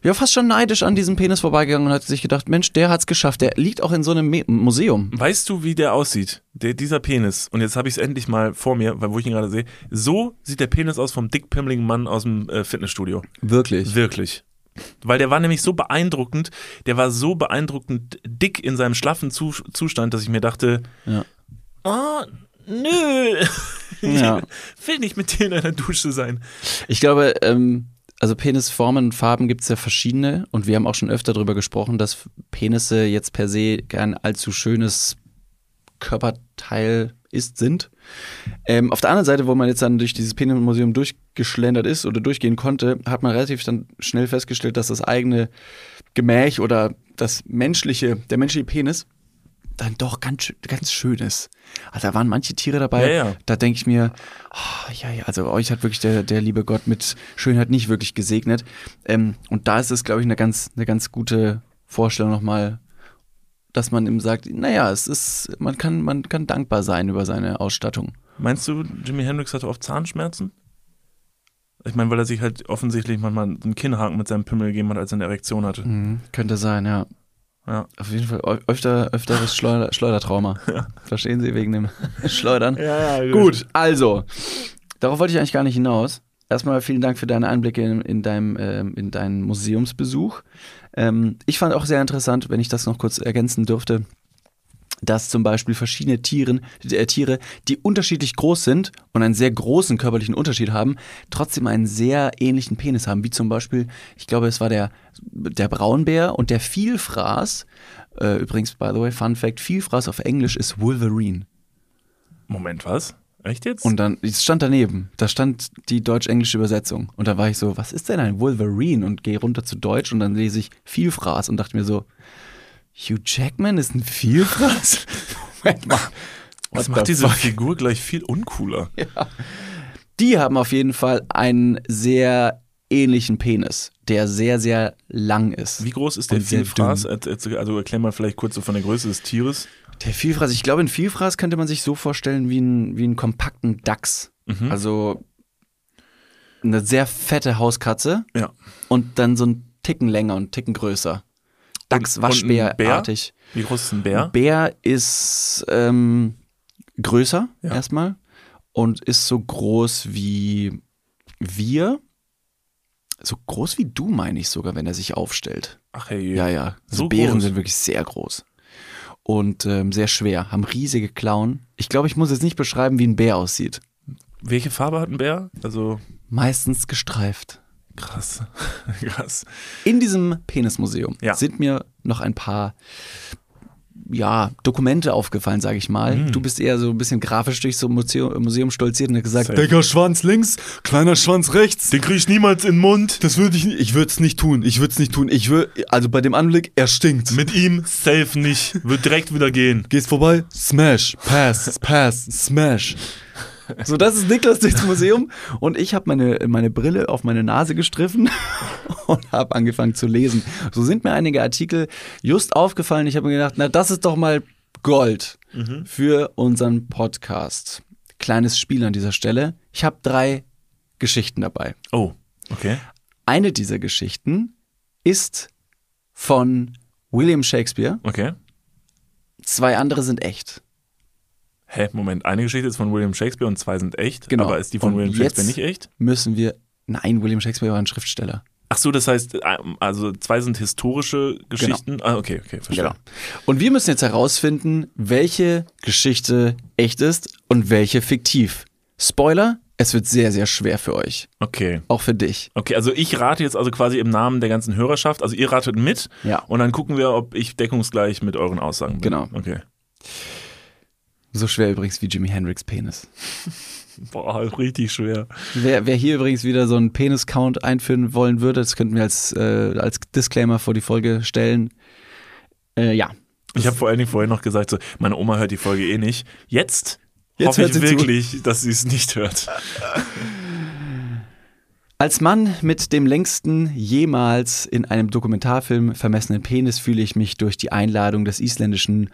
ja, fast schon neidisch an diesem Penis vorbeigegangen und hat sich gedacht, Mensch, der hat's geschafft. Der liegt auch in so einem Me Museum. Weißt du, wie der aussieht? Der, dieser Penis. Und jetzt habe ich es endlich mal vor mir, weil wo ich ihn gerade sehe. So sieht der Penis aus vom dickpimmeligen Mann aus dem äh, Fitnessstudio. Wirklich. Wirklich. Weil der war nämlich so beeindruckend, der war so beeindruckend dick in seinem schlaffen Zu Zustand, dass ich mir dachte, Ja. oh, nö, ich [laughs] Ja. will nicht mit dir in einer Dusche sein. Ich glaube, ähm, also Penisformen und Farben gibt es ja verschiedene und wir haben auch schon öfter darüber gesprochen, dass Penisse jetzt per se kein allzu schönes Körperteil ist, sind. Ähm, auf der anderen Seite, wo man jetzt dann durch dieses Penismuseum durchgeschlendert ist oder durchgehen konnte, hat man relativ dann schnell festgestellt, dass das eigene Gemäch oder das menschliche, der menschliche Penis dann doch ganz, ganz schön ist. Also da waren manche Tiere dabei, Ja, ja. da denke ich mir, oh, ja, ja, also euch hat wirklich der, der liebe Gott mit Schönheit nicht wirklich gesegnet. Ähm, und da ist es, glaube ich, eine ganz, eine ganz gute Vorstellung nochmal, dass man ihm sagt, naja, es ist, man kann, man kann dankbar sein über seine Ausstattung. Meinst du, Jimi Hendrix hatte oft Zahnschmerzen? Ich meine, weil er sich halt offensichtlich manchmal einen Kinnhaken mit seinem Pimmel gegeben hat, als er eine Erektion hatte. Mhm, könnte sein, ja. Ja. Auf jeden Fall öfter, öfteres Schleuder, Schleudertrauma. [laughs] Verstehen Sie wegen dem [laughs] Schleudern? Ja, ja, Gut, also, darauf wollte ich eigentlich gar nicht hinaus. Erstmal vielen Dank für deine Einblicke in, in, deinem, ähm, in deinen Museumsbesuch. Ähm, ich fand auch sehr interessant, wenn ich das noch kurz ergänzen dürfte, dass zum Beispiel verschiedene Tieren, äh, Tiere, die unterschiedlich groß sind und einen sehr großen körperlichen Unterschied haben, trotzdem einen sehr ähnlichen Penis haben. Wie zum Beispiel, ich glaube, es war der, der Braunbär und der Vielfraß. Äh, übrigens, by the way, Fun Fact: Vielfraß auf Englisch ist Wolverine. Moment, was? Echt jetzt? Und dann, es stand daneben, da stand die deutsch-englische Übersetzung. Und da war ich so, was ist denn ein Wolverine? Und gehe runter zu Deutsch und dann lese ich Vielfraß und dachte mir so, Hugh Jackman ist ein Vielfraß? [laughs] Moment mal. das What macht diese fuck? Figur gleich viel uncooler. [laughs] Die haben auf jeden Fall einen sehr ähnlichen Penis, der sehr, sehr lang ist. Wie groß ist der Vielfraß? Also erklär mal vielleicht kurz so von der Größe des Tieres. Der Vielfraß, ich glaube, ein Vielfraß könnte man sich so vorstellen wie, ein, wie einen kompakten Dachs. Mhm. Also eine sehr fette Hauskatze Ja. und dann so ein Ticken länger und Ticken größer. Dachs, ein? Waschbärartig. Wie groß ist ein Bär? Bär ist ähm, größer Ja. erstmal und ist so groß wie wir. So groß wie du, meine ich sogar, wenn er sich aufstellt. Ach hey. Ja, ja. Also So Bären groß? sind wirklich sehr groß. Und ähm, sehr schwer, haben riesige Klauen. Ich glaube, ich muss jetzt nicht beschreiben, wie ein Bär aussieht. Welche Farbe hat ein Bär? Also Meistens gestreift. krass. [laughs] krass. In diesem Penismuseum Ja. sind mir noch ein paar ja, Dokumente aufgefallen, sage ich mal. Mhm. Du bist eher so ein bisschen grafisch durch so ein Museum, Museum stolziert und hast gesagt, Safe. Dicker Schwanz links, kleiner Schwanz rechts. Den krieg ich niemals in den Mund. Das würde ich nicht, ich würde es nicht tun. Ich würde es nicht tun. Ich würde, also bei dem Anblick, er stinkt. Mit ihm safe nicht. Wird direkt wieder gehen. Gehst vorbei, smash, pass, pass, smash. [laughs] so das ist Niklas durchs Museum und ich habe meine, meine Brille auf meine Nase gestriffen [laughs] und habe angefangen zu lesen. So sind mir einige Artikel just aufgefallen. Ich habe mir gedacht, na das ist doch mal Gold für unseren Podcast. Kleines Spiel an dieser Stelle. Ich habe drei Geschichten dabei. Oh, okay. Eine dieser Geschichten ist von William Shakespeare. Okay. Zwei andere sind echt. Hä, Moment. Eine Geschichte ist von William Shakespeare und zwei sind echt. Genau. Aber ist die von Und William Shakespeare nicht echt? Müssen wir. Nein, William Shakespeare war ein Schriftsteller. Ach so, das heißt, äh, also zwei sind historische Geschichten. Ah, okay, okay, verstehe. Genau. Und wir müssen jetzt herausfinden, welche Geschichte echt ist und welche fiktiv. Spoiler, es wird sehr, sehr schwer für euch. Okay. Auch für dich. Okay, also ich rate jetzt also quasi im Namen der ganzen Hörerschaft. Also ihr ratet mit Ja. und dann gucken wir, ob ich deckungsgleich mit euren Aussagen bin. Genau. Okay. So schwer übrigens wie Jimi Hendrix Penis. [laughs] Boah, richtig schwer. Wer, wer hier übrigens wieder so einen Penis-Count einführen wollen würde, das könnten wir als, äh, als Disclaimer vor die Folge stellen. Äh, ja. Ich habe vor allen Dingen vorhin noch gesagt, so, meine Oma hört die Folge eh nicht. Jetzt, Jetzt hoffe hört ich sie zu. wirklich, dass sie es nicht hört. [laughs] Als Mann mit dem längsten jemals in einem Dokumentarfilm vermessenen Penis fühle ich mich durch die Einladung des isländischen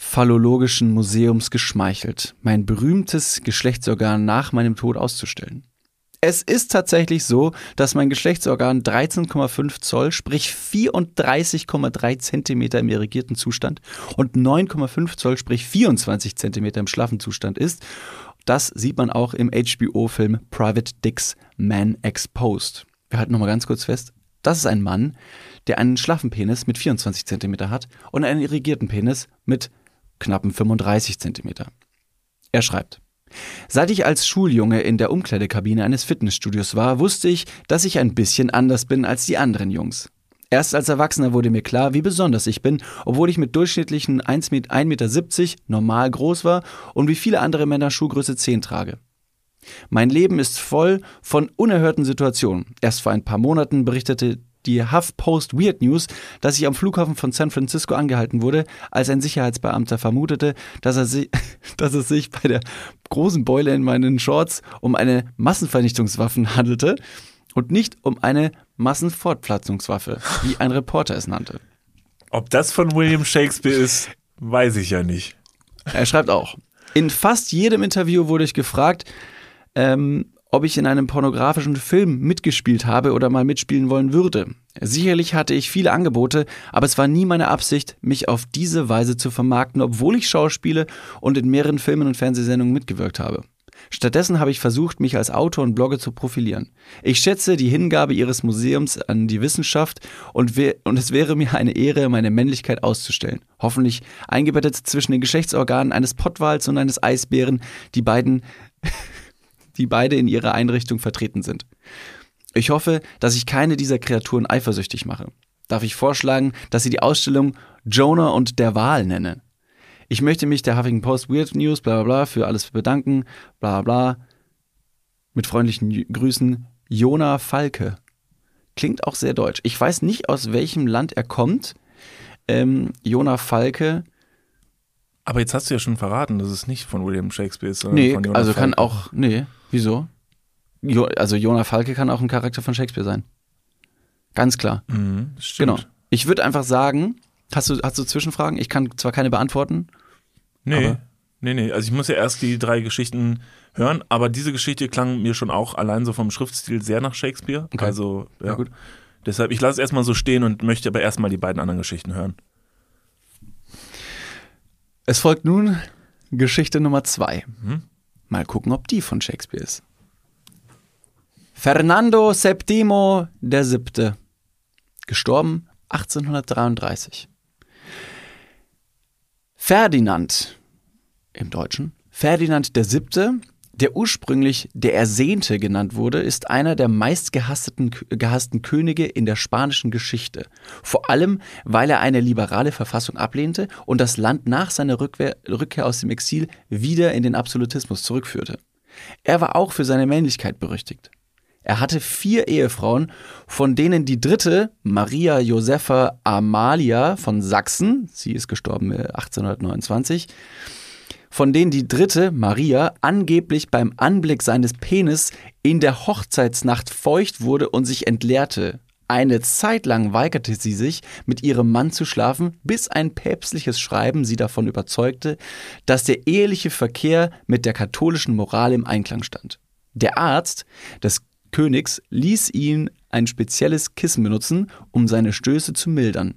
Phallologischen Museums geschmeichelt, mein berühmtes Geschlechtsorgan nach meinem Tod auszustellen. Es ist tatsächlich so, dass mein Geschlechtsorgan 13,5 Zoll, sprich 34,3 Zentimeter im irrigierten Zustand und 9,5 Zoll, sprich 24 Zentimeter im schlaffen Zustand ist. Das sieht man auch im HBO-Film Private Dicks Man Exposed. Wir halten nochmal ganz kurz fest. Das ist ein Mann, der einen schlaffen Penis mit 24 Zentimeter hat und einen irrigierten Penis mit knappen 35 Zentimeter. Er schreibt, Seit ich als Schuljunge in der Umkleidekabine eines Fitnessstudios war, wusste ich, dass ich ein bisschen anders bin als die anderen Jungs. Erst als Erwachsener wurde mir klar, wie besonders ich bin, obwohl ich mit durchschnittlichen 1,70 Meter normal groß war und wie viele andere Männer Schuhgröße 10 trage. Mein Leben ist voll von unerhörten Situationen. Erst vor ein paar Monaten berichtete die HuffPost Weird News, dass ich am Flughafen von San Francisco angehalten wurde, als ein Sicherheitsbeamter vermutete, dass, er si [laughs] dass es sich bei der großen Beule in meinen Shorts um eine Massenvernichtungswaffe handelte und nicht um eine Massenfortpflanzungswaffe, wie ein Reporter es nannte. Ob das von William Shakespeare ist, weiß ich ja nicht. Er schreibt auch, in fast jedem Interview wurde ich gefragt, ähm, ob ich in einem pornografischen Film mitgespielt habe oder mal mitspielen wollen würde. Sicherlich hatte ich viele Angebote, aber es war nie meine Absicht, mich auf diese Weise zu vermarkten, obwohl ich Schauspiele und in mehreren Filmen und Fernsehsendungen mitgewirkt habe. Stattdessen habe ich versucht, mich als Autor und Blogger zu profilieren. Ich schätze die Hingabe Ihres Museums an die Wissenschaft und, und, es wäre mir eine Ehre, meine Männlichkeit auszustellen. Hoffentlich eingebettet zwischen den Geschlechtsorganen eines Pottwals und eines Eisbären, die beiden die beide in ihrer Einrichtung vertreten sind. Ich hoffe, dass ich keine dieser Kreaturen eifersüchtig mache. Darf ich vorschlagen, dass sie die Ausstellung Jonah und der Wal nennen? Ich möchte mich der Huffington Post Weird News, bla bla bla, für alles bedanken, bla bla. Mit freundlichen Grüßen, Jonah Falke. Klingt auch sehr deutsch. Ich weiß nicht, aus welchem Land er kommt. Ähm, Jonah Falke aber jetzt hast du ja schon verraten, dass es nicht von William Shakespeare ist, sondern nee, von Jonah also Falke. kann auch, nee, wieso? Jo, also Jonah Falke kann auch ein Charakter von Shakespeare sein. Ganz klar. Mhm. Genau. Ich würde einfach sagen, hast du, hast du Zwischenfragen? Ich kann zwar keine beantworten. Nee, nee, nee. Also ich muss ja erst die drei Geschichten hören, aber diese Geschichte klang mir schon auch allein so vom Schriftstil sehr nach Shakespeare. Okay. Also, ja. Ja, gut. Deshalb, ich lasse es erstmal so stehen und möchte aber erstmal die beiden anderen Geschichten hören. Es folgt nun Geschichte Nummer zwei. Mhm. Mal gucken, ob die von Shakespeare ist. Fernando VII der Siebte, gestorben 1833. Ferdinand im Deutschen, Ferdinand der Siebte, der ursprünglich der Ersehnte genannt wurde, ist einer der meistgehassten gehassten Könige in der spanischen Geschichte. Vor allem, weil er eine liberale Verfassung ablehnte und das Land nach seiner Rückwehr, Rückkehr aus dem Exil wieder in den Absolutismus zurückführte. Er war auch für seine Männlichkeit berüchtigt. Er hatte vier Ehefrauen, von denen die dritte, Maria Josepha Amalia von Sachsen, sie ist gestorben äh, 1829, von denen die dritte, Maria, angeblich beim Anblick seines Penis in der Hochzeitsnacht feucht wurde und sich entleerte. Eine Zeit lang weigerte sie sich, mit ihrem Mann zu schlafen, bis ein päpstliches Schreiben sie davon überzeugte, dass der eheliche Verkehr mit der katholischen Moral im Einklang stand. Der Arzt des Königs ließ ihn ein spezielles Kissen benutzen, um seine Stöße zu mildern.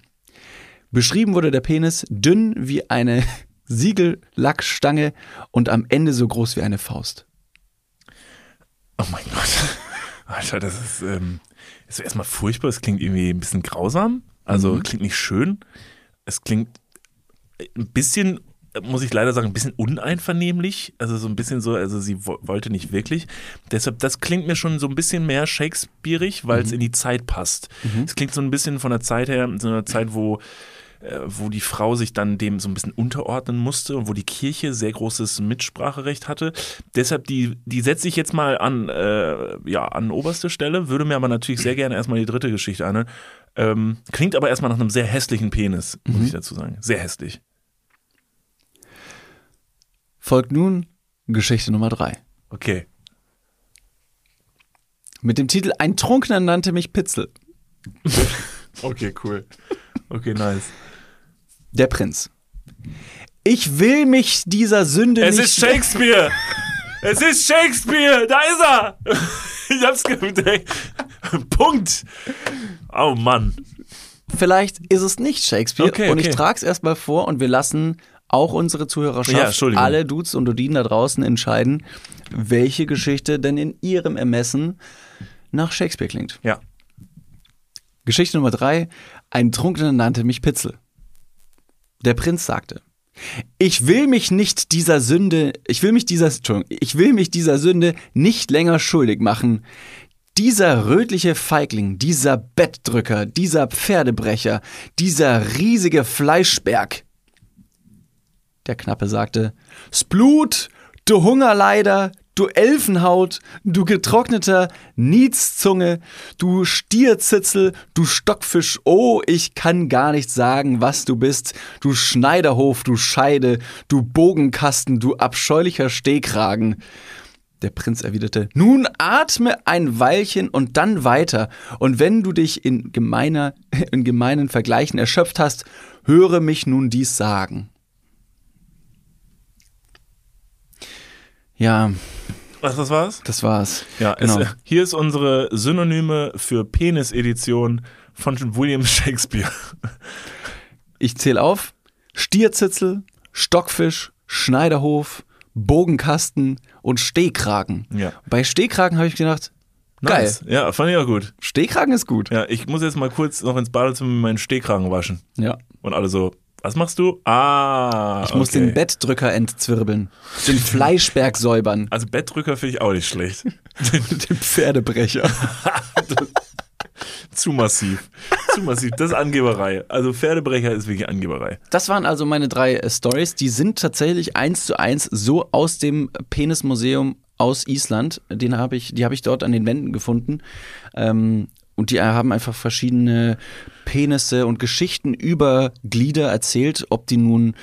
Beschrieben wurde der Penis dünn wie eine Siegellackstange und am Ende so groß wie eine Faust. Oh mein Gott. [laughs] Alter, das ist, ähm, ist erstmal furchtbar. Es klingt irgendwie ein bisschen grausam. Also Mhm. klingt nicht schön. Es klingt ein bisschen, muss ich leider sagen, ein bisschen uneinvernehmlich. Also so ein bisschen so, also sie wo wollte nicht wirklich. Deshalb, das klingt mir schon so ein bisschen mehr Shakespeareig, weil Mhm. es in die Zeit passt. Es klingt so ein bisschen von der Zeit her, so einer Zeit, wo wo die Frau sich dann dem so ein bisschen unterordnen musste und wo die Kirche sehr großes Mitspracherecht hatte. Deshalb, die, die setze ich jetzt mal an, äh, ja, an oberste Stelle, würde mir aber natürlich sehr gerne erstmal die dritte Geschichte anhören. Ähm, klingt aber erstmal nach einem sehr hässlichen Penis, muss ich dazu sagen. Sehr hässlich. Folgt nun Geschichte Nummer drei. Okay. Mit dem Titel Ein Trunkener nannte mich Pitzel. [laughs] Okay, cool. Okay, nice. Der Prinz. Ich will mich dieser Sünde Es nicht. ist Shakespeare! [laughs] es ist Shakespeare! Da ist er! ich hab's gedacht. Punkt! Oh Mann. Vielleicht ist es nicht Shakespeare. Okay, Und ich trage es erstmal vor und wir lassen auch unsere Ja, Zuhörerschaft, Entschuldigung. alle Dudes und Dudinen da draußen entscheiden, welche Geschichte denn in ihrem Ermessen nach Shakespeare klingt. Ja. Geschichte Nummer drei. Ein Trunkener nannte mich Pitzel. Der Prinz sagte, Ich will mich nicht dieser Sünde, ich will mich dieser, Entschuldigung, ich will mich dieser Sünde nicht länger schuldig machen. Dieser rötliche Feigling, dieser Bettdrücker, dieser Pferdebrecher, dieser riesige Fleischberg. Der Knappe sagte, Splut, du Hungerleider, du Elfenhaut, du getrockneter Nietszunge, du Stierzitzel, du Stockfisch, oh, ich kann gar nicht sagen, was du bist, du Schneiderhof, du Scheide, du Bogenkasten, du abscheulicher Stehkragen. Der Prinz erwiderte, nun atme ein Weilchen und dann weiter, und wenn du dich in, gemeiner, [laughs] in gemeinen Vergleichen erschöpft hast, höre mich nun dies sagen. Ja, Was, das war's? das war's. Ja, genau. es, hier ist unsere Synonyme für Penis-Edition von William [laughs] Shakespeare. Ich zähle auf: Stierzitzel, Stockfisch, Schneiderhof, Bogenkasten und Stehkragen. Ja. Bei Stehkragen habe ich gedacht, Nice. geil. Ja, fand ich auch gut. Stehkragen ist gut. Ja, ich muss jetzt mal kurz noch ins Badezimmer meinen Stehkragen waschen. Ja. Und alle so, was machst du? Ah, Ich muss okay. den Bettdrücker entzwirbeln, den [laughs] Fleischberg säubern, Also Bettdrücker finde ich auch nicht schlecht. [laughs] den Pferdebrecher. [laughs] Zu massiv. Zu massiv. Das ist Angeberei. Also Pferdebrecher ist wirklich Angeberei. Das waren also meine drei äh, Stories. Die sind tatsächlich eins zu eins so aus dem Penismuseum aus Island. Den habe ich, die habe ich dort an den Wänden gefunden. Ähm, und die haben einfach verschiedene Penisse und Geschichten über Glieder erzählt, ob die nun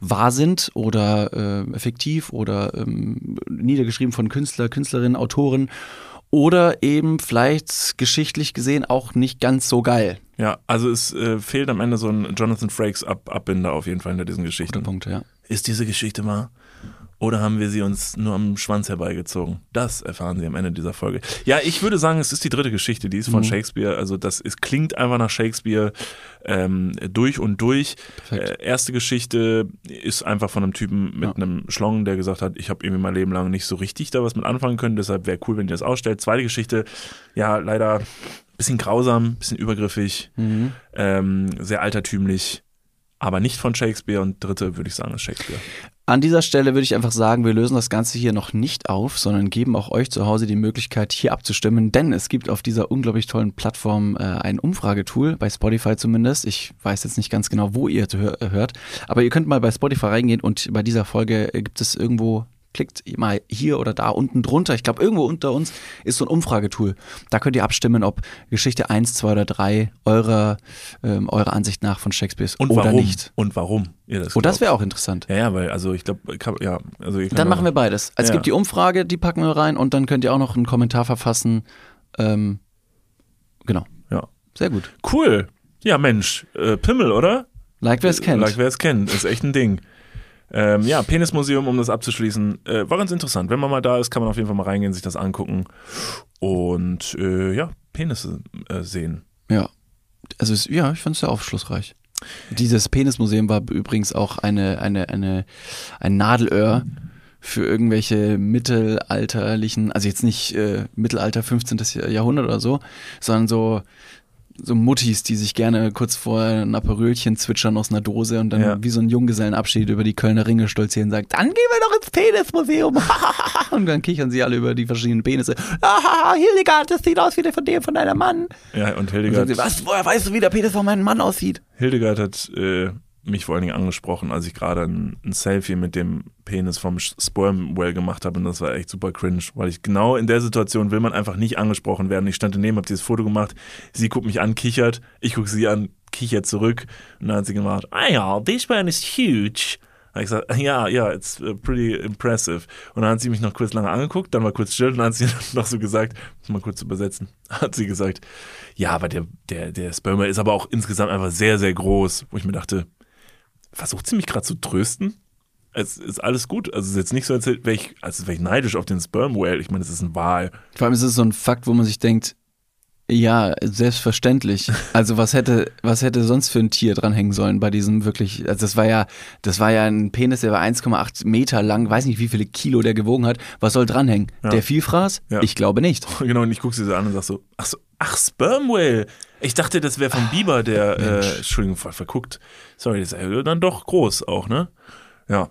wahr sind oder äh, effektiv oder ähm, niedergeschrieben von Künstler, Künstlerinnen, Autoren oder eben vielleicht geschichtlich gesehen auch nicht ganz so geil. Ja, also es äh, fehlt am Ende so ein Jonathan Frakes Ab Abbinder auf jeden Fall hinter diesen Geschichten. Punkte, ja. Ist diese Geschichte wahr? Oder haben wir sie uns nur am Schwanz herbeigezogen? Das erfahren Sie am Ende dieser Folge. Ja, ich würde sagen, es ist die dritte Geschichte, die ist von Shakespeare. Also das ist, klingt einfach nach Shakespeare ähm, durch und durch. Äh, erste Geschichte ist einfach von einem Typen mit Ja. einem Schlong, der gesagt hat, ich habe irgendwie mein Leben lang nicht so richtig da was mit anfangen können, deshalb wäre cool, wenn ihr das ausstellt. Zweite Geschichte, ja, leider bisschen grausam, bisschen übergriffig, Mhm. ähm, sehr altertümlich, aber nicht von Shakespeare. Und dritte würde ich sagen, ist Shakespeare. An dieser Stelle würde ich einfach sagen, wir lösen das Ganze hier noch nicht auf, sondern geben auch euch zu Hause die Möglichkeit, hier abzustimmen, denn es gibt auf dieser unglaublich tollen Plattform äh, ein Umfragetool, bei Spotify zumindest. Ich weiß jetzt nicht ganz genau, wo ihr hör hört, aber ihr könnt mal bei Spotify reingehen und bei dieser Folge äh, gibt es irgendwo klickt mal hier oder da unten drunter. Ich glaube, irgendwo unter uns ist so ein Umfragetool. Da könnt ihr abstimmen, ob Geschichte 1, 2 oder 3 eurer, ähm, eurer Ansicht nach von Shakespeare ist Und oder warum? nicht. Und warum ihr das Oh, das wäre auch interessant. Ja, ja, weil, also ich glaube, ja, also ich Dann machen wir beides. Es Ja. gibt die Umfrage, die packen wir rein und dann könnt ihr auch noch einen Kommentar verfassen. Ähm, genau. Ja. Sehr gut. Cool. Ja, Mensch, äh, Pimmel, oder? Like wer es kennt. Like wer es kennt, ist echt ein Ding. Ähm, ja, Penismuseum, um das abzuschließen, äh, war ganz interessant. Wenn man mal da ist, kann man auf jeden Fall mal reingehen, sich das angucken und äh, ja, Penisse äh, sehen. Ja. Also es, ja, ich fand es sehr aufschlussreich. Dieses Penismuseum war übrigens auch eine, eine, eine, ein Nadelöhr für irgendwelche mittelalterlichen, also jetzt nicht äh, Mittelalter 15. Jahrhundert oder so, sondern so, so Muttis, die sich gerne kurz vor ein Aperölchen zwitschern aus einer Dose und dann Ja. wie so ein Junggesellenabschied über die Kölner Ringe stolzieren und sagen, dann gehen wir doch ins Penismuseum. [laughs] und dann kichern sie alle über die verschiedenen Penisse. [laughs] Hildegard, das sieht aus wie der von dem von deinem Mann. Ja, und Und Hildegard, sagen sie, was, woher weißt du, wie der Penis von meinem Mann aussieht? Hildegard hat äh, mich vor allen Dingen angesprochen, als ich gerade ein, ein Selfie mit dem Penis vom Sperm Whale gemacht habe und das war echt super cringe, weil ich genau in der Situation will man einfach nicht angesprochen werden. Ich stand daneben, habe dieses Foto gemacht, sie guckt mich an, kichert, ich gucke sie an, kichert zurück und dann hat sie gemacht, ah ja, this man is huge. Habe ich gesagt, ja, ja, it's uh, pretty impressive. Und dann hat sie mich noch kurz lange angeguckt, dann war kurz still und dann hat sie [laughs] noch so gesagt, muss mal kurz übersetzen, [laughs] hat sie gesagt, ja, aber der, der, der Sperma ist aber auch insgesamt einfach sehr, sehr groß, wo ich mir dachte, versucht sie mich gerade zu trösten? Es ist alles gut. Also es ist jetzt nicht so, als wäre ich, als wäre ich neidisch auf den Sperm Whale. Ich meine, es ist ein Wal. Vor allem ist es so ein Fakt, wo man sich denkt, ja, selbstverständlich. [laughs] Also was hätte, was hätte sonst für ein Tier dranhängen sollen bei diesem wirklich, also das war ja, das war ja ein Penis, der war 1,8 Meter lang, weiß nicht wie viele Kilo der gewogen hat. Was soll dranhängen? Ja. Der Vielfraß? Ja. Ich glaube nicht. [laughs] Genau, und ich gucke sie so an und sag so, ach so, ach, Sperm Whale. Ich dachte, das wäre vom Biber, der, äh, Entschuldigung, ver verguckt. Sorry, das ist ja dann doch groß auch, ne? Ja.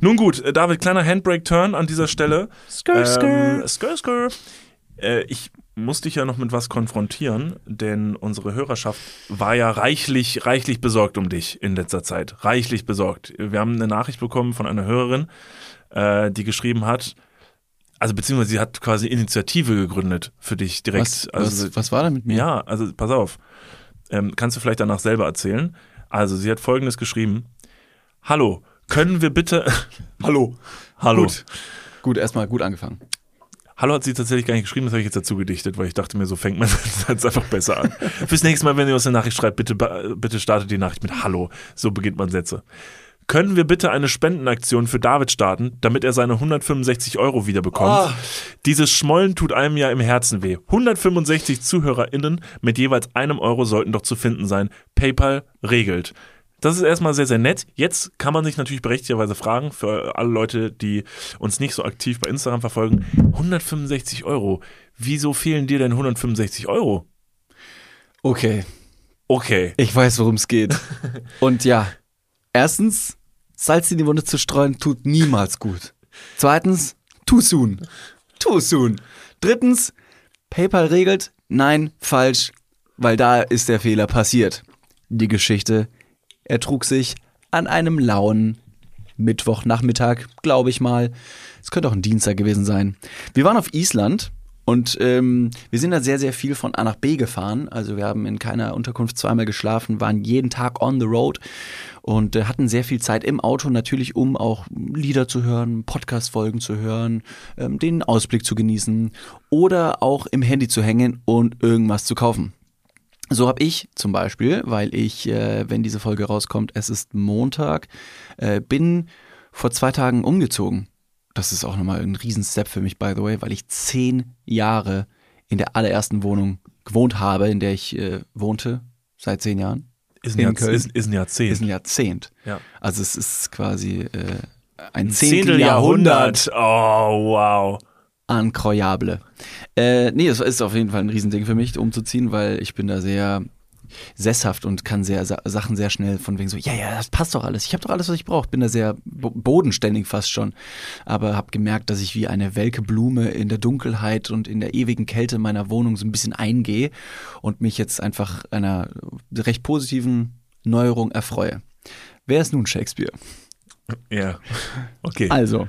Nun gut, äh, David, kleiner Handbrake-Turn an dieser Stelle. Skr, skr. Ähm, skr, skr. Äh, ich muss dich ja noch mit was konfrontieren, denn unsere Hörerschaft war ja reichlich, reichlich besorgt um dich in letzter Zeit. Reichlich besorgt. Wir haben eine Nachricht bekommen von einer Hörerin, äh, die geschrieben hat, also beziehungsweise sie hat quasi Initiative gegründet für dich direkt. Was, also, was, was war da mit mir? ja, also pass auf. Ähm, kannst du vielleicht danach selber erzählen? Also, sie hat folgendes geschrieben: Hallo, können wir bitte. [laughs] Hallo. Hallo. Gut. Gut, erstmal gut angefangen. Hallo hat sie tatsächlich gar nicht geschrieben, das habe ich jetzt dazu gedichtet, weil ich dachte mir, so fängt man [laughs] jetzt einfach besser an. Fürs nächste Mal, wenn ihr uns eine Nachricht schreibt, bitte, bitte startet die Nachricht mit Hallo. So beginnt man Sätze. Können wir bitte eine Spendenaktion für David starten, damit er seine 165 Euro wieder bekommt? Ah. Dieses Schmollen tut einem ja im Herzen weh. 165 ZuhörerInnen mit jeweils einem Euro sollten doch zu finden sein. PayPal regelt. Das ist erstmal sehr, sehr nett. Jetzt kann man sich natürlich berechtigterweise fragen, für alle Leute, die uns nicht so aktiv bei Instagram verfolgen, 165 Euro. Wieso fehlen dir denn 165 Euro? Okay, Okay. ich weiß, worum es geht. [laughs] Und ja, erstens, Salz in die Wunde zu streuen tut niemals gut. Zweitens, too soon. Too soon. Drittens, PayPal regelt, nein, falsch, weil da ist der Fehler passiert. Die Geschichte ertrug sich an einem lauen Mittwochnachmittag, glaube ich mal. Es könnte auch ein Dienstag gewesen sein. Wir waren auf Island und ähm, wir sind da sehr, sehr viel von A nach B gefahren. Also wir haben in keiner Unterkunft zweimal geschlafen, waren jeden Tag on the road und äh, hatten sehr viel Zeit im Auto natürlich, um auch Lieder zu hören, Podcast-Folgen zu hören, ähm, den Ausblick zu genießen oder auch im Handy zu hängen und irgendwas zu kaufen. So habe ich zum Beispiel, weil ich, äh, wenn diese Folge rauskommt, es ist Montag, äh, bin vor zwei Tagen umgezogen. Das ist auch nochmal ein Riesenstep für mich, by the way, weil ich zehn Jahre in der allerersten Wohnung gewohnt habe, in der ich äh, wohnte, seit zehn Jahren. Ist In ein, Jahrzehnt, Köln. ist, ist ein Jahrzehnt. Ist ein Jahrzehnt. ja. Also es ist quasi äh, ein Zehnteljahrhundert. Zehnteljahrhundert Oh, wow. incroyable. Äh, nee, es ist auf jeden Fall ein Riesending für mich, umzuziehen, weil ich bin da sehr sesshaft und kann sehr Sa Sachen sehr schnell von wegen so, ja, ja, das passt doch alles. Ich habe doch alles, was ich brauche. Bin da sehr bo bodenständig fast schon. Aber habe gemerkt, dass ich wie eine welke Blume in der Dunkelheit und in der ewigen Kälte meiner Wohnung so ein bisschen eingehe und mich jetzt einfach einer recht positiven Neuerung erfreue. Wer ist nun Shakespeare? Ja. Okay. Also,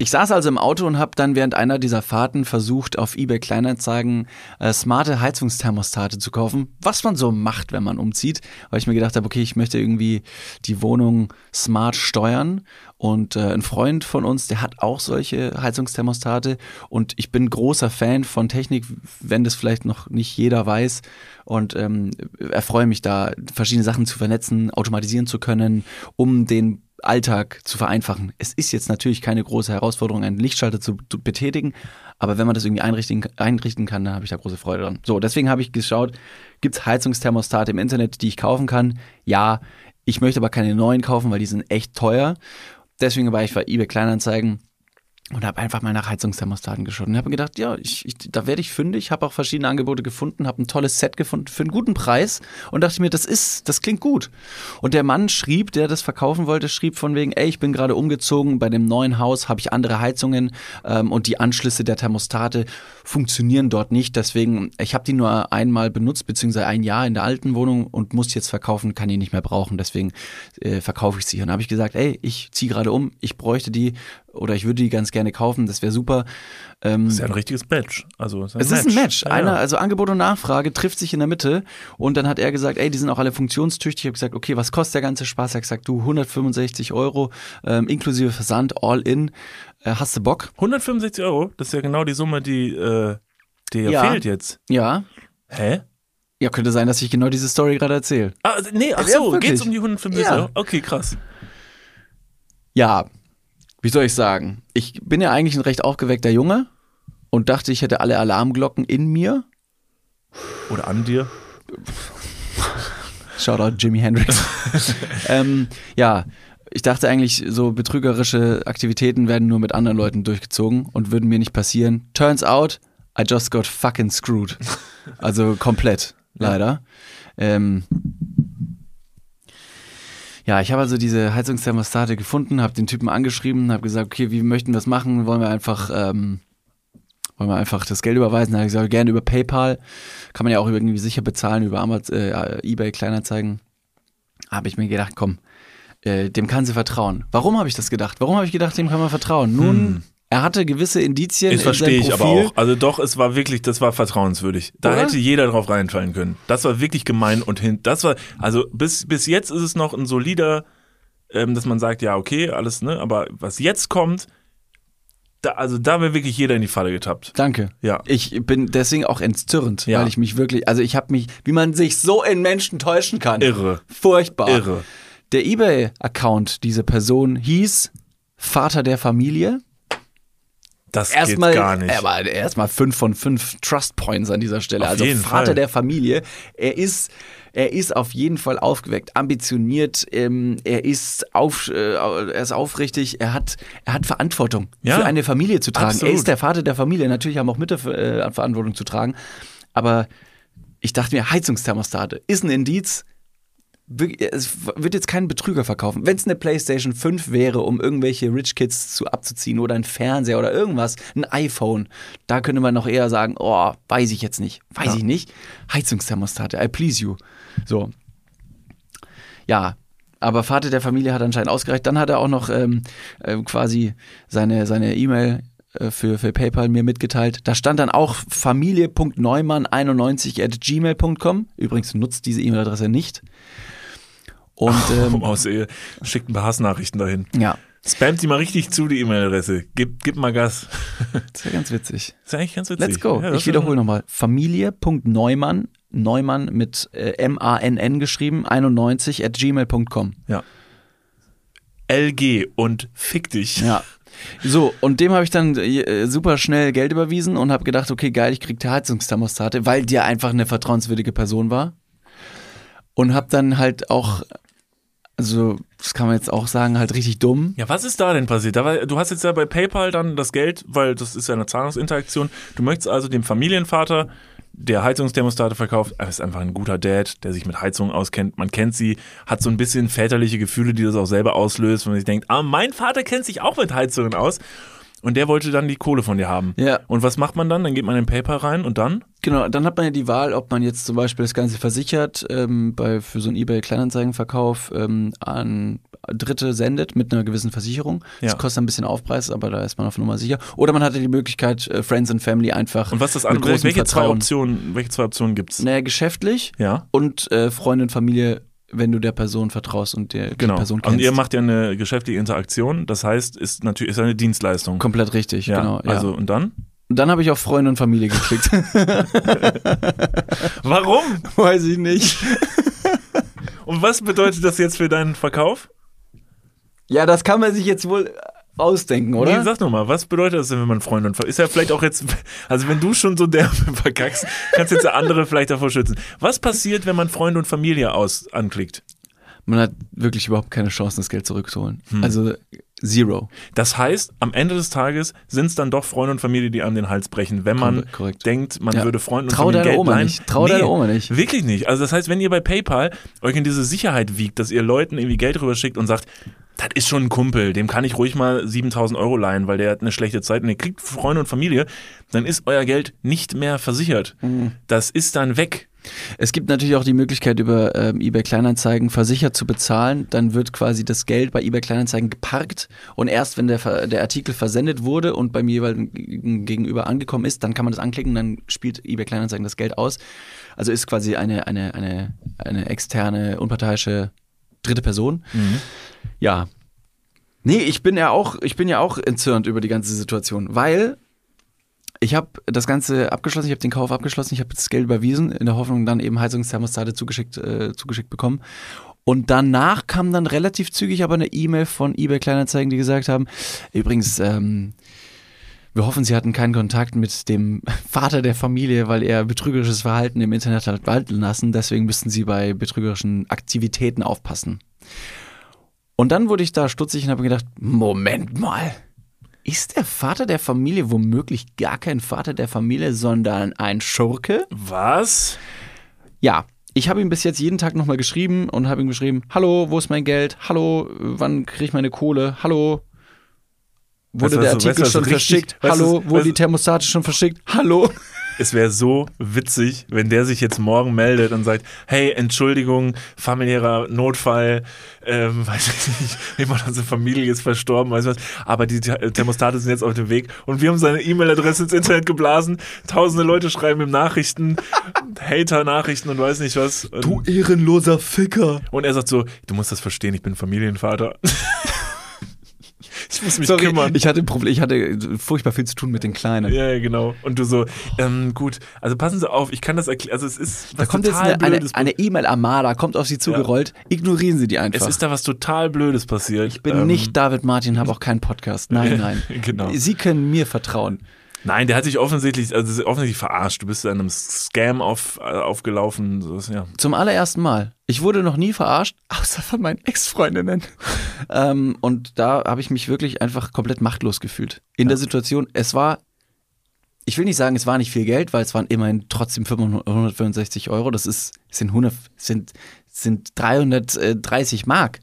ich saß also im Auto und habe dann während einer dieser Fahrten versucht, auf eBay Kleinanzeigen äh, smarte Heizungsthermostate zu kaufen, was man so macht, wenn man umzieht, weil ich mir gedacht habe, okay, ich möchte irgendwie die Wohnung smart steuern und äh, ein Freund von uns, der hat auch solche Heizungsthermostate und ich bin großer Fan von Technik, wenn das vielleicht noch nicht jeder weiß und ähm, erfreue mich da, verschiedene Sachen zu vernetzen, automatisieren zu können, um den Alltag zu vereinfachen. Es ist jetzt natürlich keine große Herausforderung, einen Lichtschalter zu, zu betätigen, aber wenn man das irgendwie einrichten, einrichten kann, dann habe ich da große Freude dran. So, deswegen habe ich geschaut, gibt es Heizungsthermostate im Internet, die ich kaufen kann? Ja, ich möchte aber keine neuen kaufen, weil die sind echt teuer. Deswegen war ich bei eBay Kleinanzeigen und habe einfach mal nach Heizungsthermostaten geschaut und habe gedacht, ja, ich, ich, da werde ich fündig, habe auch verschiedene Angebote gefunden, habe ein tolles Set gefunden für einen guten Preis und dachte mir, das ist, das klingt gut. Und der Mann schrieb, der das verkaufen wollte, schrieb von wegen, ey, ich bin gerade umgezogen, bei dem neuen Haus habe ich andere Heizungen ähm, und die Anschlüsse der Thermostate funktionieren dort nicht, deswegen, ich habe die nur einmal benutzt, beziehungsweise ein Jahr in der alten Wohnung und muss jetzt verkaufen, kann die nicht mehr brauchen, deswegen äh, verkaufe ich sie. Und habe ich gesagt, ey, ich ziehe gerade um, ich bräuchte die oder ich würde die ganz gerne kaufen, das wäre super. Ähm, Das ist ja ein richtiges Match. Also, es es ist ein Match. Ja, Einer, ja. also Angebot und Nachfrage trifft sich in der Mitte. Und dann hat er gesagt, ey, die sind auch alle funktionstüchtig. Ich habe gesagt, okay, was kostet der ganze Spaß? Er hat gesagt, du 165 Euro ähm, inklusive Versand, all in. Äh, hast du Bock? 165 Euro, das ist ja genau die Summe, die, äh, die ja Ja. fehlt jetzt. Ja. Hä? Ja, könnte sein, dass ich genau diese Story gerade erzähle. Ah, nee, ach Ja, so, wirklich. geht's um die 165 Ja. Euro? Okay, krass. Ja, wie soll ich sagen? Ich bin ja eigentlich ein recht aufgeweckter Junge und dachte, ich hätte alle Alarmglocken in mir. Oder an dir. [laughs] Shoutout Jimi Hendrix. [laughs] ähm, ja, ich dachte eigentlich, so betrügerische Aktivitäten werden nur mit anderen Leuten durchgezogen und würden mir nicht passieren. Turns out, I just got fucking screwed. [laughs] Also komplett, leider. Ähm, ja, ich habe also diese Heizungsthermostate gefunden, habe den Typen angeschrieben, habe gesagt, okay, wie möchten wir das machen? Wollen wir einfach, ähm, wollen wir einfach das Geld überweisen? Da habe ich gesagt, gerne über PayPal. Kann man ja auch irgendwie sicher bezahlen über Amazon, äh, eBay Kleinanzeigen. Habe ich mir gedacht, komm, äh, dem kann sie vertrauen. Warum habe ich das gedacht? Warum habe ich gedacht, dem kann man vertrauen? Nun, er hatte gewisse Indizien Das in seinem verstehe ich aber auch. Also doch, es war wirklich, das war vertrauenswürdig. Da Oder? hätte jeder drauf reinfallen können. Das war wirklich gemein und hin. Das war, also bis, bis jetzt ist es noch ein solider, ähm, dass man sagt, ja, okay, alles, ne? Aber was jetzt kommt, da, also da wäre wirklich jeder in die Falle getappt. Danke. Ja. Ich bin deswegen auch entzürnt, Ja. weil ich mich wirklich, also ich habe mich, wie man sich so in Menschen täuschen kann. Irre. Furchtbar. Irre. Der eBay-Account dieser Person hieß Vater der Familie. Das Erstmal, geht gar nicht. aber erstmal fünf von fünf Trust Points an dieser Stelle. Auf also Vater Fall. der Familie. Er ist, er ist auf jeden Fall aufgeweckt, ambitioniert. Ähm, er ist auf, äh, er ist aufrichtig. Er hat, er hat Verantwortung Ja. für eine Familie zu tragen. Absolut. Er ist der Vater der Familie. Natürlich haben auch Mütter äh, Verantwortung zu tragen. Aber ich dachte mir, Heizungsthermostate ist ein Indiz. Wir- Es wird jetzt kein Betrüger verkaufen. Wenn es eine PlayStation 5 wäre, um irgendwelche Rich Kids zu abzuziehen oder ein Fernseher oder irgendwas, ein iPhone, da könnte man noch eher sagen, oh, weiß ich jetzt nicht. Weiß ich nicht. Heizungsthermostate, I please you. So. Ja, aber Vater der Familie hat anscheinend ausgereicht. Dann hat er auch noch ähm, äh, quasi seine seine E-Mail äh, für, für PayPal mir mitgeteilt. Da stand dann auch familie.neumann91 at gmail.com. Übrigens nutzt diese E-Mail-Adresse nicht. Und [laughs] ähm, Aus Ehe. Schickt ein paar Hassnachrichten dahin. ja, Spamt die mal richtig zu, die E-Mail-Adresse. Gib, gib mal Gas. [laughs] das wäre ganz witzig. ist eigentlich ganz witzig. Let's go. Ja, das ich wiederhole nochmal. Familie.neumann, Neumann mit äh, M-A-N-N geschrieben, 91 at gmail.com. Ja. LG und fick dich. Ja. So, und dem habe ich dann äh, super schnell Geld überwiesen und habe gedacht, okay, geil, ich krieg die Heizungsthermostate, weil der einfach eine vertrauenswürdige Person war. Und habe dann halt auch, also das kann man jetzt auch sagen, halt richtig dumm. Ja, was ist da denn passiert? Du hast jetzt ja bei PayPal dann das Geld, weil das ist ja eine Zahlungsinteraktion. Du möchtest also dem Familienvater, der Heizungsthermostate verkauft, er ist einfach ein guter Dad, der sich mit Heizungen auskennt. Man kennt sie, hat so ein bisschen väterliche Gefühle, die das auch selber auslöst, wenn man sich denkt, ah, mein Vater kennt sich auch mit Heizungen aus. Und der wollte dann die Kohle von dir haben. Ja. Und was macht man dann? Dann geht man in PayPal rein und dann? Genau, dann hat man ja die Wahl, ob man jetzt zum Beispiel das Ganze versichert, ähm, bei, für so einen eBay-Kleinanzeigenverkauf ähm, an Dritte sendet mit einer gewissen Versicherung. Das Ja. kostet ein bisschen Aufpreis, aber da ist man auf Nummer sicher. Oder man hatte die Möglichkeit, äh, Friends and Family einfach Und was ist das andere? Welche zwei. Optionen, welche zwei Optionen gibt's? Naja, geschäftlich Ja. und äh, Freunde und Familie, wenn du der Person vertraust und der, Genau. die Person kennst. Und ihr macht ja eine geschäftliche Interaktion, das heißt, ist natürlich ist eine Dienstleistung. Komplett richtig, ja, genau. Ja. Also und dann? und dann habe ich auf Freunde und Familie geklickt. [laughs] [laughs] Warum? Weiß ich nicht. Und was bedeutet das jetzt für deinen Verkauf? Ja, das kann man sich jetzt wohl ausdenken, oder? Nee, sag doch mal, was bedeutet das denn, wenn man Freunde und Ver- Ist ja vielleicht auch jetzt, also wenn du schon so derbe [laughs] verkackst, kannst jetzt der andere vielleicht davor schützen. Was passiert, wenn man Freunde und Familie aus anklickt? Man hat wirklich überhaupt keine Chance, das Geld zurückzuholen. Hm. Also zero. Das heißt, am Ende des Tages sind es dann doch Freunde und Familie, die einem den Hals brechen, wenn man Korrekt, denkt, man Ja. würde Freunden und Trau Familie deiner Geld Oma leihen. nicht. Trau deiner Oma nicht. Wirklich nicht. Also das heißt, wenn ihr bei PayPal euch in diese Sicherheit wiegt, dass ihr Leuten irgendwie Geld rüberschickt und sagt, das ist schon ein Kumpel, dem kann ich ruhig mal 7000 Euro leihen, weil der hat eine schlechte Zeit und ihr kriegt Freunde und Familie, dann ist euer Geld nicht mehr versichert. Mhm. Das ist dann weg. Es gibt natürlich auch die Möglichkeit, über ähm, eBay Kleinanzeigen versichert zu bezahlen. Dann wird quasi das Geld bei eBay Kleinanzeigen geparkt und erst wenn der, der Artikel versendet wurde und beim jeweiligen Gegenüber angekommen ist, dann kann man das anklicken, dann spielt eBay Kleinanzeigen das Geld aus. Also ist quasi eine, eine, eine, eine externe, unparteiische dritte Person. Ja. Nee, ich bin ja auch, ich bin ja auch entzürnt über die ganze Situation, weil ich habe das Ganze abgeschlossen, ich habe den Kauf abgeschlossen, ich habe das Geld überwiesen, in der Hoffnung dann eben Heizungsthermostate zugeschickt, äh, zugeschickt bekommen. Und danach kam dann relativ zügig aber eine E-Mail von eBay Kleinanzeigen, die gesagt haben, übrigens, ähm, wir hoffen, Sie hatten keinen Kontakt mit dem [laughs] Vater der Familie, weil er betrügerisches Verhalten im Internet hat walten lassen. Deswegen müssten Sie bei betrügerischen Aktivitäten aufpassen. Und dann wurde ich da stutzig und habe gedacht, Moment mal. Ist der Vater der Familie womöglich gar kein Vater der Familie, sondern ein Schurke? Was? Ja, ich habe ihm bis jetzt jeden Tag nochmal geschrieben und habe ihm geschrieben, hallo, wo ist mein Geld? Hallo, wann kriege ich meine Kohle? Hallo, wurde Weißt der Artikel weißt du, schon richtig- verschickt? weißt du, Hallo, was- wurden die Thermostate schon verschickt? [laughs] Hallo? Es wäre so witzig, wenn der sich jetzt morgen meldet und sagt, hey, Entschuldigung, familiärer Notfall, ähm, [laughs] weiß ich nicht, jemand aus der Familie ist verstorben, weiß was, aber die Th- Thermostate sind jetzt auf dem Weg und wir haben seine E-Mail-Adresse ins Internet geblasen, tausende Leute schreiben ihm Nachrichten, [laughs] Hater-Nachrichten und weiß nicht was. Du ehrenloser Ficker. und er sagt so, du musst das verstehen, ich bin Familienvater. [laughs] ich muss mich Sorry, kümmern. ich hatte Problem, ich hatte furchtbar viel zu tun mit den Kleinen. Ja, ja, genau. Und du so, ähm, gut, also passen Sie auf, ich kann das erklären. Also es ist Da kommt jetzt total eine E-Mail-Armada, kommt auf Sie zugerollt, ignorieren Sie die einfach. es ist da was total Blödes passiert. ich bin Ähm, nicht David Martin, habe auch keinen Podcast. Nein, [laughs] nein. Genau. Sie können mir vertrauen. Nein, der hat sich offensichtlich, also offensichtlich verarscht. Du bist in einem Scam auf, äh, aufgelaufen. So, ist- ja. Zum allerersten Mal. Ich wurde noch nie verarscht, [laughs] außer von meinen Ex-Freundinnen. ähm, und da habe ich mich wirklich einfach komplett machtlos gefühlt. In der Situation, es war, ich will nicht sagen, es war nicht viel Geld, weil es waren immerhin trotzdem 565 Euro. Das ist, sind 100, sind, sind 330 Mark.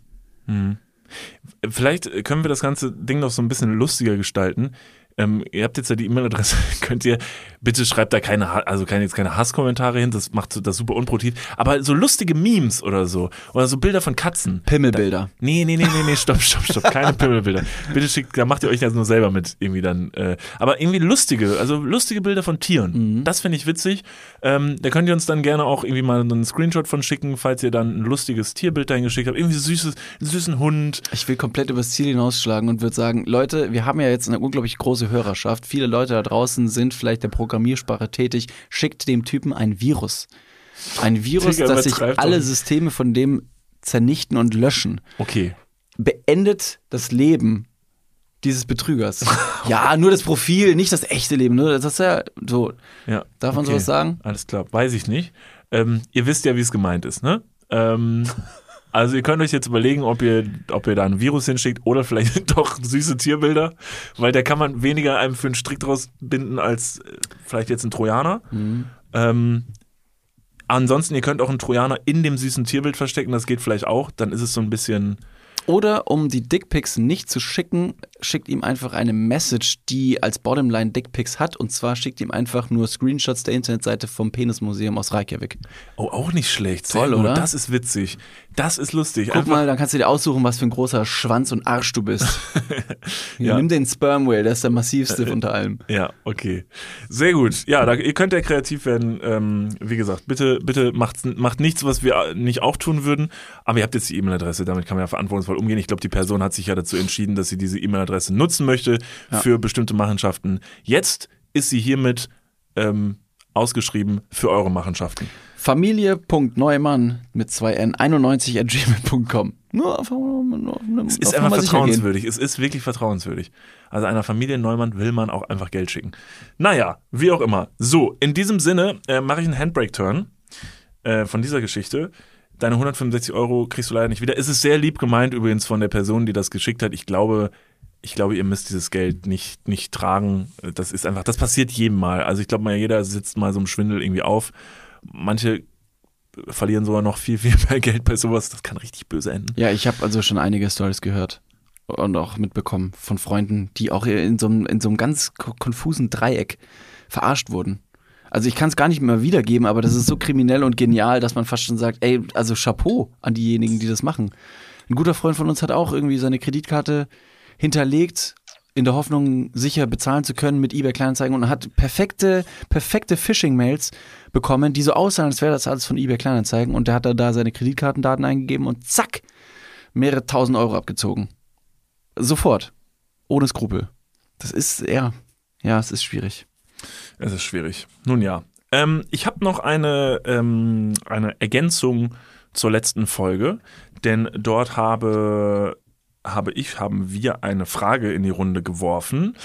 Vielleicht können wir das ganze Ding noch so ein bisschen lustiger gestalten. Ähm, ihr habt jetzt ja die E-Mail-Adresse, [laughs] könnt ihr, bitte schreibt da keine, also keine, jetzt keine Hasskommentare hin, das macht das super unproduktiv, aber so lustige Memes oder so, oder so Bilder von Katzen. Pimmelbilder. Nee, nee, nee, nee, nee, stopp, stopp, stopp, keine [laughs] Pimmelbilder. Bitte schickt, da macht ihr euch das nur selber mit, irgendwie dann. Äh, aber irgendwie lustige, also lustige Bilder von Tieren. Das finde ich witzig. Ähm, da könnt ihr uns dann gerne auch irgendwie mal einen Screenshot von schicken, falls ihr dann ein lustiges Tierbild dahin geschickt habt. Irgendwie süßes, süßen Hund. Ich will komplett übers Ziel hinausschlagen und würde sagen, Leute, wir haben ja jetzt eine unglaublich große Hörerschaft. Viele Leute da draußen sind vielleicht der Programmiersprache tätig. Schickt dem Typen ein Virus. Ein Virus, das sich alle. Systeme von dem zernichten und löschen. Okay. Beendet das Leben dieses Betrügers. [laughs] ja, nur das Profil, nicht das echte Leben. Ne? Das ist ja so. Ja. Darf man okay. sowas sagen? Alles klar, weiß ich nicht. Ähm, ihr wisst ja, wie es gemeint ist, ne? Ähm, [laughs] also ihr könnt euch jetzt überlegen, ob ihr, ob ihr da ein Virus hinschickt oder vielleicht [laughs] doch süße Tierbilder, weil da kann man weniger einem für einen Strick draus binden als äh, vielleicht jetzt ein Trojaner. Ähm, ansonsten, ihr könnt auch einen Trojaner in dem süßen Tierbild verstecken, das geht vielleicht auch. Dann ist es so ein bisschen, Oder um die Dickpics nicht zu schicken, schickt ihm einfach eine Message, die als Bottomline Dickpics hat. Und zwar schickt ihm einfach nur Screenshots der Internetseite vom Penismuseum aus Reykjavik. oh, auch nicht schlecht. Toll, Sehr gut. oder? Das ist witzig. Das ist lustig. Guck mal, dann kannst du dir aussuchen, was für ein großer Schwanz und Arsch du bist. [laughs] Ja. Nimm den Sperm Whale, der ist der massivste unter allem. [laughs] Ja, okay. Sehr gut. Ja, da, ihr könnt ja kreativ werden. Ähm, wie gesagt, bitte, bitte macht, macht nichts, was wir nicht auch tun würden. Aber ihr habt jetzt die E-Mail-Adresse, damit kann man ja verantwortungsvoll umgehen. Ich glaube, die Person hat sich ja dazu entschieden, dass sie diese E-Mail-Adresse nutzen möchte für bestimmte Machenschaften. Jetzt ist sie hiermit ähm, ausgeschrieben für eure Machenschaften. Familie.neumann mit zwei N 91 at gmail.com. Nur einfach nur, nur, Es ist auf einfach vertrauenswürdig. Es ist wirklich vertrauenswürdig. Also einer Familie Neumann will man auch einfach Geld schicken. Naja, wie auch immer. So, in diesem Sinne äh, mache ich einen Handbrake-Turn äh, von dieser Geschichte. Deine 165 Euro kriegst du leider nicht wieder. Es ist sehr lieb gemeint übrigens von der Person, die das geschickt hat. Ich glaube, ich glaube, ihr müsst dieses Geld nicht, nicht tragen. Das ist einfach, das passiert jedem Mal. Also ich glaube mal, jeder sitzt mal so im Schwindel irgendwie auf. Manche verlieren sogar noch viel, viel mehr Geld bei sowas. Das kann richtig böse enden. Ja, ich habe also schon einige Stories gehört und auch mitbekommen von Freunden, die auch in so einem, in so einem ganz ko- konfusen Dreieck verarscht wurden. Also ich kann es gar nicht mehr wiedergeben, aber das ist so kriminell und genial, dass man fast schon sagt, ey, also Chapeau an diejenigen, die das machen. Ein guter Freund von uns hat auch irgendwie seine Kreditkarte hinterlegt, in der Hoffnung, sicher bezahlen zu können mit eBay Kleinanzeigen und hat perfekte, perfekte Phishing-Mails bekommen, die so aussahen, als wäre das alles von eBay Kleinanzeigen und der hat da, seine Kreditkartendaten eingegeben und zack, mehrere tausend Euro abgezogen. Sofort. Ohne Skrupel. Das ist, ja, ja, es ist schwierig. Es ist schwierig. Nun ja. Ähm, ich habe noch eine, ähm, eine Ergänzung zur letzten Folge, denn dort habe, habe ich, haben wir eine Frage in die Runde geworfen,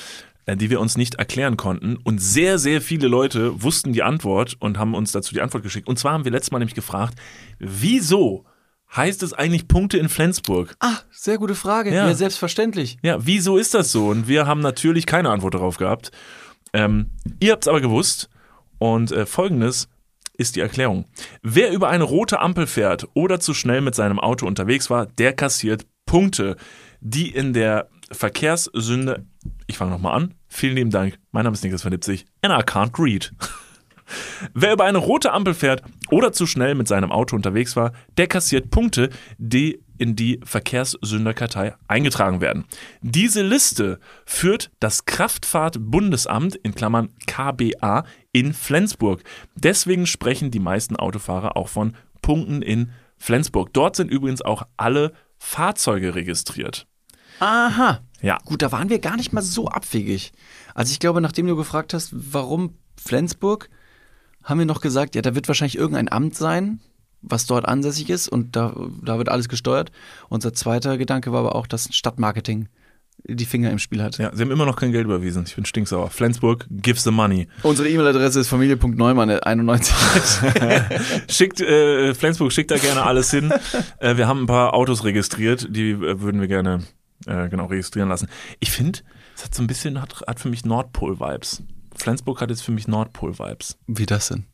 äh, die wir uns nicht erklären konnten. Und sehr, sehr viele Leute wussten die Antwort und haben uns dazu die Antwort geschickt. Und zwar haben wir letztes Mal nämlich gefragt, wieso heißt es eigentlich Punkte in Flensburg? Ah, sehr gute Frage. Ja. Ja, selbstverständlich. Ja, wieso ist das so? Und wir haben natürlich keine Antwort darauf gehabt. Ähm, ihr habt es aber gewusst. Und äh, folgendes ist die Erklärung. Wer über eine rote Ampel fährt oder zu schnell mit seinem Auto unterwegs war, der kassiert Punkte, die in der Verkehrssünde. Ich fange nochmal an. Vielen lieben Dank. Mein Name ist Niklas von Lipzig. And I can't read. [laughs] Wer über eine rote Ampel fährt oder zu schnell mit seinem Auto unterwegs war, der kassiert Punkte, die in die Verkehrssünderkartei eingetragen werden. Diese Liste führt das Kraftfahrtbundesamt in Klammern KBA in Flensburg. Deswegen sprechen die meisten Autofahrer auch von Punkten in Flensburg. Dort sind übrigens auch alle Fahrzeuge registriert. Aha. Ja. Gut, da waren wir gar nicht mal so abwegig. Also ich glaube, nachdem du gefragt hast, warum Flensburg, haben wir noch gesagt, ja, da wird wahrscheinlich irgendein Amt sein, was dort ansässig ist und da, da wird alles gesteuert. Unser zweiter Gedanke war aber auch, dass Stadtmarketing die Finger im Spiel hat. Ja, sie haben immer noch kein Geld überwiesen. Ich bin stinksauer. Flensburg, give the money. Unsere E-Mail-Adresse ist familie.neumann91. [laughs] Schickt, äh, Flensburg schickt da gerne alles hin. [laughs] äh, wir haben ein paar Autos registriert, die äh, würden wir gerne äh, genau registrieren lassen. Ich finde, es hat so ein bisschen, hat, hat für mich Nordpol-Vibes. Flensburg hat jetzt für mich Nordpol-Vibes. Wie das denn?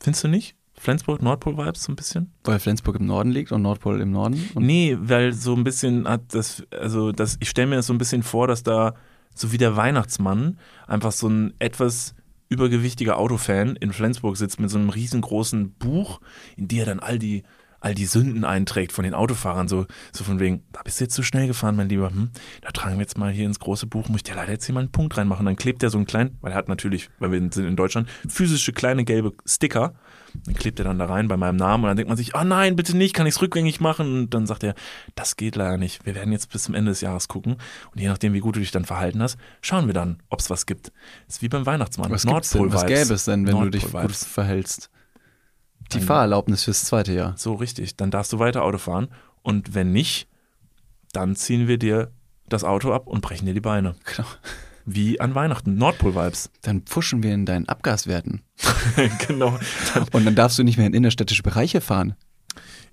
Findest du nicht? Flensburg, Nordpol-Vibes so ein bisschen? Weil Flensburg im Norden liegt und Nordpol im Norden. Nee, weil so ein bisschen hat das, also das, ich stelle mir das so ein bisschen vor, dass da so wie der Weihnachtsmann, einfach so ein etwas übergewichtiger Autofan in Flensburg sitzt mit so einem riesengroßen Buch, in dem er dann all die all die Sünden einträgt von den Autofahrern, so, so von wegen, da bist du jetzt zu schnell gefahren, mein Lieber, hm, da tragen wir jetzt mal hier ins große Buch, muss ich dir leider jetzt hier mal einen Punkt reinmachen. Dann klebt er so einen kleinen, weil er hat natürlich, weil wir sind in Deutschland, physische kleine gelbe Sticker, dann klebt er dann da rein bei meinem Namen und dann denkt man sich, oh nein, bitte nicht, kann ich es rückgängig machen? Und dann sagt er, das geht leider nicht. Wir werden jetzt bis zum Ende des Jahres gucken und je nachdem, wie gut du dich dann verhalten hast, schauen wir dann, ob es was gibt. ist wie beim Weihnachtsmann. Was, denn? was gäbe es denn, wenn du dich gut verhältst? Die Dann- Fahrerlaubnis fürs zweite Jahr. So richtig. Dann darfst du weiter Auto fahren. Und wenn nicht, dann ziehen wir dir das Auto ab und brechen dir die Beine. Genau. Wie an Weihnachten. Nordpol-Vibes. Dann pfuschen wir in deinen Abgaswerten. [laughs] genau. Dann, [laughs] Und dann darfst du nicht mehr in innerstädtische Bereiche fahren.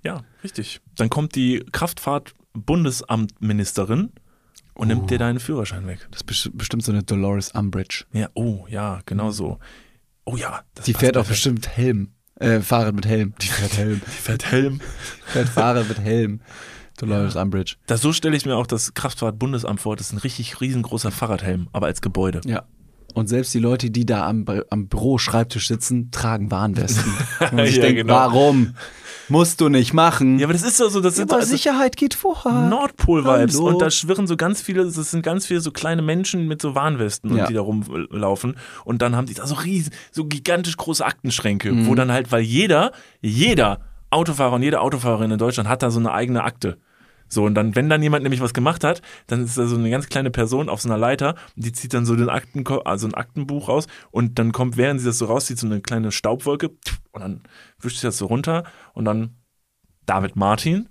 ja, richtig. Dann kommt die Kraftfahrt-Bundesamtministerin und nimmt Oh. dir deinen Führerschein weg. Das ist besti- bestimmt so eine Dolores Umbridge. Ja, oh, ja, genau so. Oh ja. Das Die fährt auch bestimmt Helm. Äh, Fahrrad mit Helm. Die fährt Helm. [laughs] Die fährt Helm. fährt Fahrrad mit Helm. Dolores Umbridge. Das, so stelle ich mir auch das Kraftfahrt-Bundesamt vor. Das ist ein richtig riesengroßer Fahrradhelm, aber als Gebäude. Ja. Und selbst die Leute, die da am, am Büro-Schreibtisch sitzen, tragen Warnwesten. [laughs] Und sich Ja, denkt, genau. warum? Musst du nicht machen. Ja, aber das ist so, so das sind aber also- Sicherheit geht vorher. Nordpol-Vibes. Und da schwirren so ganz viele, das sind ganz viele so kleine Menschen mit so Warnwesten, und Ja. die da rumlaufen. Und dann haben die da so riesen, so gigantisch große Aktenschränke, Mhm. wo dann halt, weil jeder, jeder Autofahrer und jede Autofahrerin in Deutschland hat da so eine eigene Akte. So, und dann, wenn dann jemand nämlich was gemacht hat, dann ist da so eine ganz kleine Person auf so einer Leiter, die zieht dann so den Akten, also ein Aktenbuch raus und dann kommt, während sie das so rauszieht, so eine kleine Staubwolke und dann wischt sie das so runter und dann David Martin,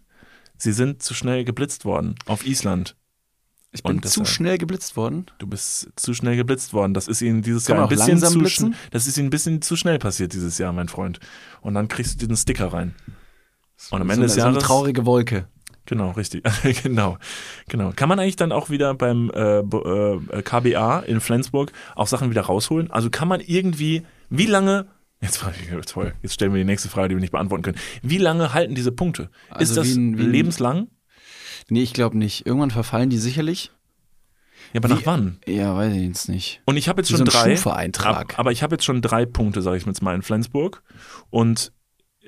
sie sind zu schnell geblitzt worden auf Island. Ich bin Und zu schnell geblitzt worden. Du bist zu schnell geblitzt worden. Das ist ihnen dieses Kann Jahr ein bisschen zu blitzen? Das ist ihnen ein bisschen zu schnell passiert dieses Jahr, mein Freund. Und dann kriegst du diesen Sticker rein. Und am Ende so, des eine, so eine traurige Wolke. Genau, richtig. [laughs] genau. Genau. Kann man eigentlich dann auch wieder beim äh, B- äh, KBA in Flensburg auch Sachen wieder rausholen? Also kann man irgendwie, wie lange, jetzt frage ich, toll, jetzt stellen wir die nächste Frage, die wir nicht beantworten können. Wie lange halten diese Punkte? Also Ist das wie ein- wie lebenslang? Nee, ich glaube nicht. Irgendwann verfallen die sicherlich. Ja, aber Wie- nach wann? Ja, weiß ich jetzt nicht. Und ich habe jetzt Wie schon so drei. Schufa-Eintrag. Ab, aber ich habe jetzt schon drei Punkte, sage ich jetzt mal, in Flensburg und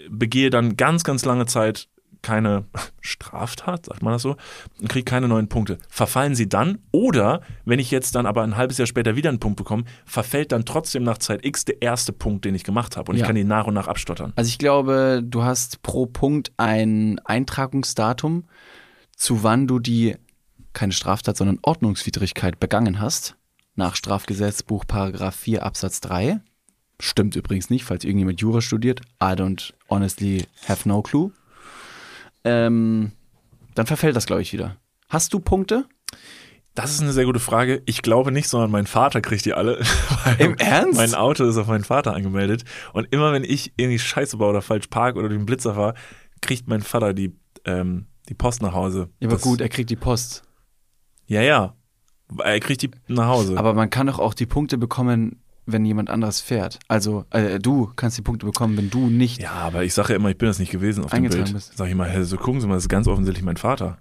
begehe dann ganz, ganz lange Zeit keine [laughs] Straftat, sagt man das so, und kriege keine neuen Punkte. Verfallen sie dann? Oder, wenn ich jetzt dann aber ein halbes Jahr später wieder einen Punkt bekomme, verfällt dann trotzdem nach Zeit X der erste Punkt, den ich gemacht habe und ich Ja. kann ihn nach und nach abstottern. Also ich glaube, du hast pro Punkt ein Eintragungsdatum, zu wann du die, keine Straftat, sondern Ordnungswidrigkeit begangen hast. Nach Strafgesetzbuch Paragraph 4 Absatz 3. Stimmt übrigens nicht, falls irgendjemand Jura studiert. I don't honestly have no clue. Ähm, dann verfällt das, glaube ich, wieder. Hast du Punkte? Das ist eine sehr gute Frage. Ich glaube nicht, sondern mein Vater kriegt die alle. [laughs] Im Ernst? Mein Auto ist auf meinen Vater angemeldet. Und immer wenn ich irgendwie Scheiße baue oder falsch park oder den Blitzer fahre, kriegt mein Vater die, ähm, die Post nach Hause. Ja, aber Das- gut, er kriegt die Post. Ja, ja. Er kriegt die nach Hause. Aber man kann doch auch die Punkte bekommen, wenn jemand anderes fährt. Also äh, du kannst die Punkte bekommen, wenn du nicht. ja, aber ich sage ja immer, ich bin das nicht gewesen auf dem Bild. bist. Sag ich mal, hey, so gucken Sie mal, das ist ganz offensichtlich mein Vater.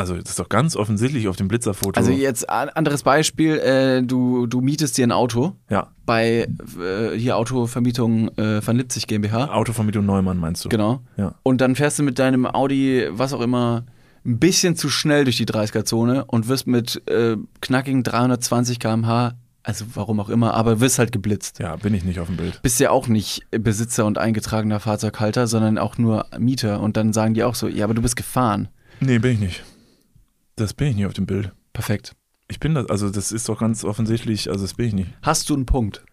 Also, das ist doch ganz offensichtlich auf dem Blitzerfoto. Also jetzt ein anderes Beispiel, äh, du, du mietest dir ein Auto ja, bei äh, hier Autovermietung äh, von Lipzig GmbH. Autovermietung Neumann meinst du? Genau. Ja. Und dann fährst du mit deinem Audi, was auch immer, ein bisschen zu schnell durch die 30er-Zone und wirst mit äh, knackigen 320 km/h, also warum auch immer, aber wirst halt geblitzt. Ja, bin ich nicht auf dem Bild. Bist ja auch nicht Besitzer und eingetragener Fahrzeughalter, sondern auch nur Mieter. Und dann sagen die auch so, ja, aber du bist gefahren. Nee, bin ich nicht. Das bin ich nicht auf dem Bild. Perfekt. Ich bin das, also das ist doch ganz offensichtlich, also das bin ich nicht. Hast du einen Punkt?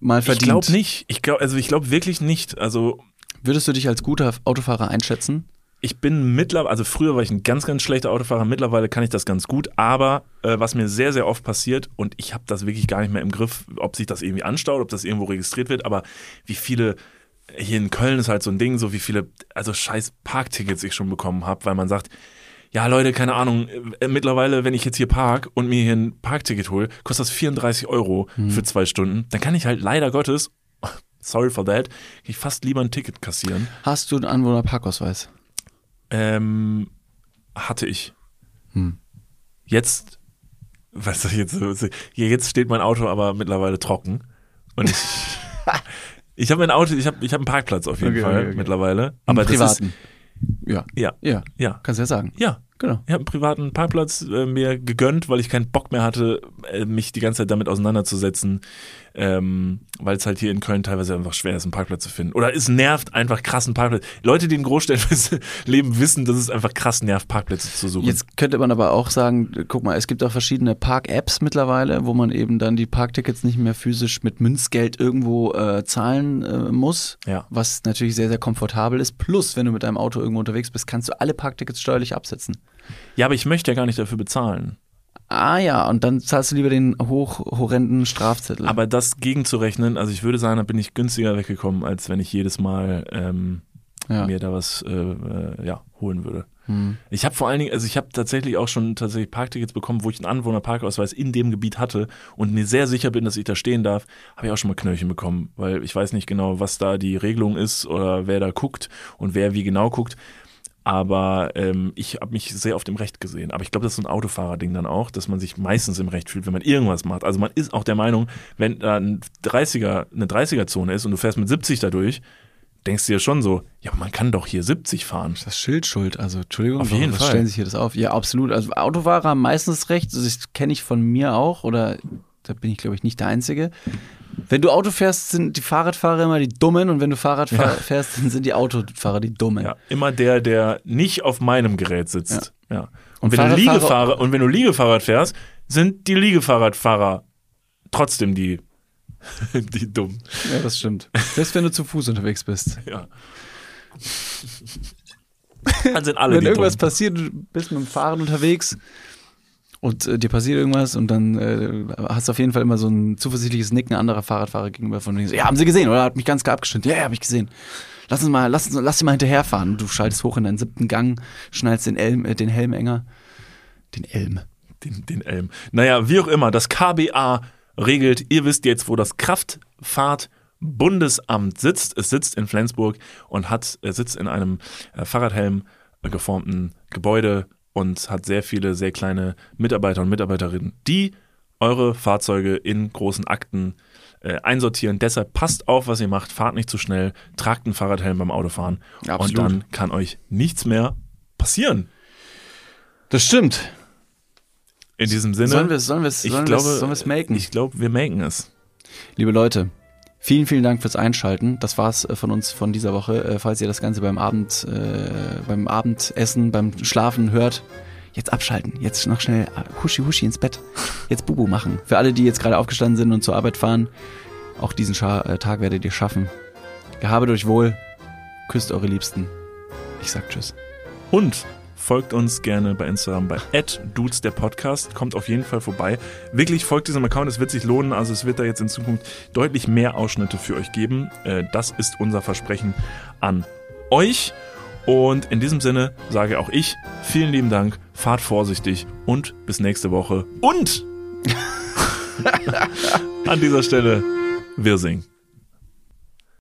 Mal verdient. Ich glaube nicht. Ich glaube, also ich glaube wirklich nicht. Also Würdest du dich als guter Autofahrer einschätzen? ich bin mittlerweile, also früher war ich ein ganz, ganz schlechter Autofahrer, mittlerweile kann ich das ganz gut, aber äh, was mir sehr, sehr oft passiert und ich habe das wirklich gar nicht mehr im Griff, ob sich das irgendwie anstaut, ob das irgendwo registriert wird, aber wie viele, hier in Köln ist halt so ein Ding, so wie viele, also scheiß Parktickets ich schon bekommen habe, weil man sagt, ja Leute, keine Ahnung, äh, mittlerweile, wenn ich jetzt hier park und mir hier ein Parkticket hole, kostet das 34 Euro für zwei Stunden, dann kann ich halt leider Gottes, [laughs] sorry for that, ich fast lieber ein Ticket kassieren. Hast du einen Anwohnerparkausweis? Ähm, hatte ich. Hm. Jetzt was soll ich jetzt jetzt steht mein Auto aber mittlerweile trocken. Und ich, [laughs] ich habe ein Auto, ich habe ich hab einen Parkplatz auf jeden Okay, Fall okay, okay. mittlerweile. Aber Einen privaten. ja. ist, ja, Ja. ja, Kannst du ja sagen. ja. Genau. Ich habe einen privaten Parkplatz äh, mir gegönnt, weil ich keinen Bock mehr hatte, äh, mich die ganze Zeit damit auseinanderzusetzen, ähm, weil es halt hier in Köln teilweise einfach schwer ist, einen Parkplatz zu finden. Oder es nervt einfach krass, einen Parkplatz. Leute, die in Großstädten [laughs] leben, wissen, dass es einfach krass nervt, Parkplätze zu suchen. Jetzt könnte man aber auch sagen, guck mal, es gibt auch verschiedene Park-Apps mittlerweile, wo man eben dann die Parktickets nicht mehr physisch mit Münzgeld irgendwo äh, zahlen äh, muss, Ja. was natürlich sehr, sehr komfortabel ist. Plus, wenn du mit deinem Auto irgendwo unterwegs bist, kannst du alle Parktickets steuerlich absetzen. Ja, aber ich möchte ja gar nicht dafür bezahlen. Ah ja, und dann zahlst du lieber den hoch horrenden Strafzettel. Aber das gegenzurechnen, also ich würde sagen, da bin ich günstiger weggekommen, als wenn ich jedes Mal ähm, ja. mir da was äh, äh, ja, holen würde. Hm. Ich habe vor allen Dingen, also ich habe tatsächlich auch schon tatsächlich Parktickets bekommen, wo ich einen Anwohnerparkausweis in dem Gebiet hatte und mir sehr sicher bin, dass ich da stehen darf, habe ich auch schon mal Knöllchen bekommen, weil ich weiß nicht genau, was da die Regelung ist oder wer da guckt und wer wie genau guckt. Aber ähm, ich habe mich sehr auf dem Recht gesehen. Aber ich glaube, das ist so ein Autofahrerding dann auch, dass man sich meistens im Recht fühlt, wenn man irgendwas macht. Also man ist auch der Meinung, wenn da ein 30er, eine 30er-Zone ist und du fährst mit 70 dadurch, denkst du dir schon so, ja, man kann doch hier 70 fahren. Das Schild schuld, also Entschuldigung, Auf jeden was Fall. stellen sich hier das auf? Ja, absolut. Also Autofahrer haben meistens recht, das kenne ich von mir auch, oder da bin ich, glaube ich, nicht der Einzige. Wenn du Auto fährst, sind die Fahrradfahrer immer die Dummen und wenn du Fahrrad fahr- Ja. fährst, dann sind die Autofahrer die Dummen. Ja, immer der, der nicht auf meinem Gerät sitzt. Ja. Und, Und wenn du Liegefahrer und wenn du Liegefahrrad fährst, sind die Liegefahrradfahrer trotzdem die [laughs] die dumm. Ja, das stimmt. Selbst wenn du zu Fuß unterwegs bist. [laughs] Ja. Dann sind alle wenn irgendwas dumm. passiert, du bist mit dem Fahrrad unterwegs und äh, dir passiert irgendwas und dann äh, hast du auf jeden Fall immer so ein zuversichtliches Nicken anderer Fahrradfahrer gegenüber von denen. Ja, haben sie gesehen oder hat mich ganz klar abgeschnitten. Ja, ja, habe ich gesehen. Lass uns mal, lass, lass sie mal hinterherfahren. Du schaltest hoch in deinen siebten Gang, schnallst den, Elm, äh, den Helm enger. Den Elm. Den, den Elm. Naja, wie auch immer, das KBA regelt, ihr wisst jetzt, wo das Kraftfahrtbundesamt sitzt. Es sitzt in Flensburg und hat, er sitzt in einem äh, Fahrradhelm äh, geformten Gebäude und hat sehr viele, sehr kleine Mitarbeiter und Mitarbeiterinnen, die eure Fahrzeuge in großen Akten äh, einsortieren. Deshalb passt auf, was ihr macht, fahrt nicht zu schnell, tragt einen Fahrradhelm beim Autofahren Ja, und absolut. dann kann euch nichts mehr passieren. Das stimmt. In diesem Sinne. Sollen wir es sollen wir's, ich sollen glaube, wir's, sollen wir's? Ich glaube, wir maken es. Liebe Leute, vielen, vielen Dank fürs Einschalten. Das war's äh, von uns von dieser Woche. Äh, Falls ihr das Ganze beim Abend, äh, beim Abendessen, beim Schlafen hört, jetzt abschalten. Jetzt noch schnell äh, huschi huschi ins Bett. Jetzt Bubu machen. Für alle, die jetzt gerade aufgestanden sind und zur Arbeit fahren, auch diesen Scha Tag werdet ihr schaffen. Gehabet euch wohl. Küsst eure Liebsten. Ich sag Tschüss. Und folgt uns gerne bei Instagram bei @dudes der Podcast. Kommt auf jeden Fall vorbei. Wirklich folgt diesem Account, es wird sich lohnen. Also es wird da jetzt in Zukunft deutlich mehr Ausschnitte für euch geben. Äh, Das ist unser Versprechen an euch. Und in diesem Sinne sage auch ich vielen lieben Dank, fahrt vorsichtig und bis nächste Woche. Und [laughs] an dieser Stelle, wir singen.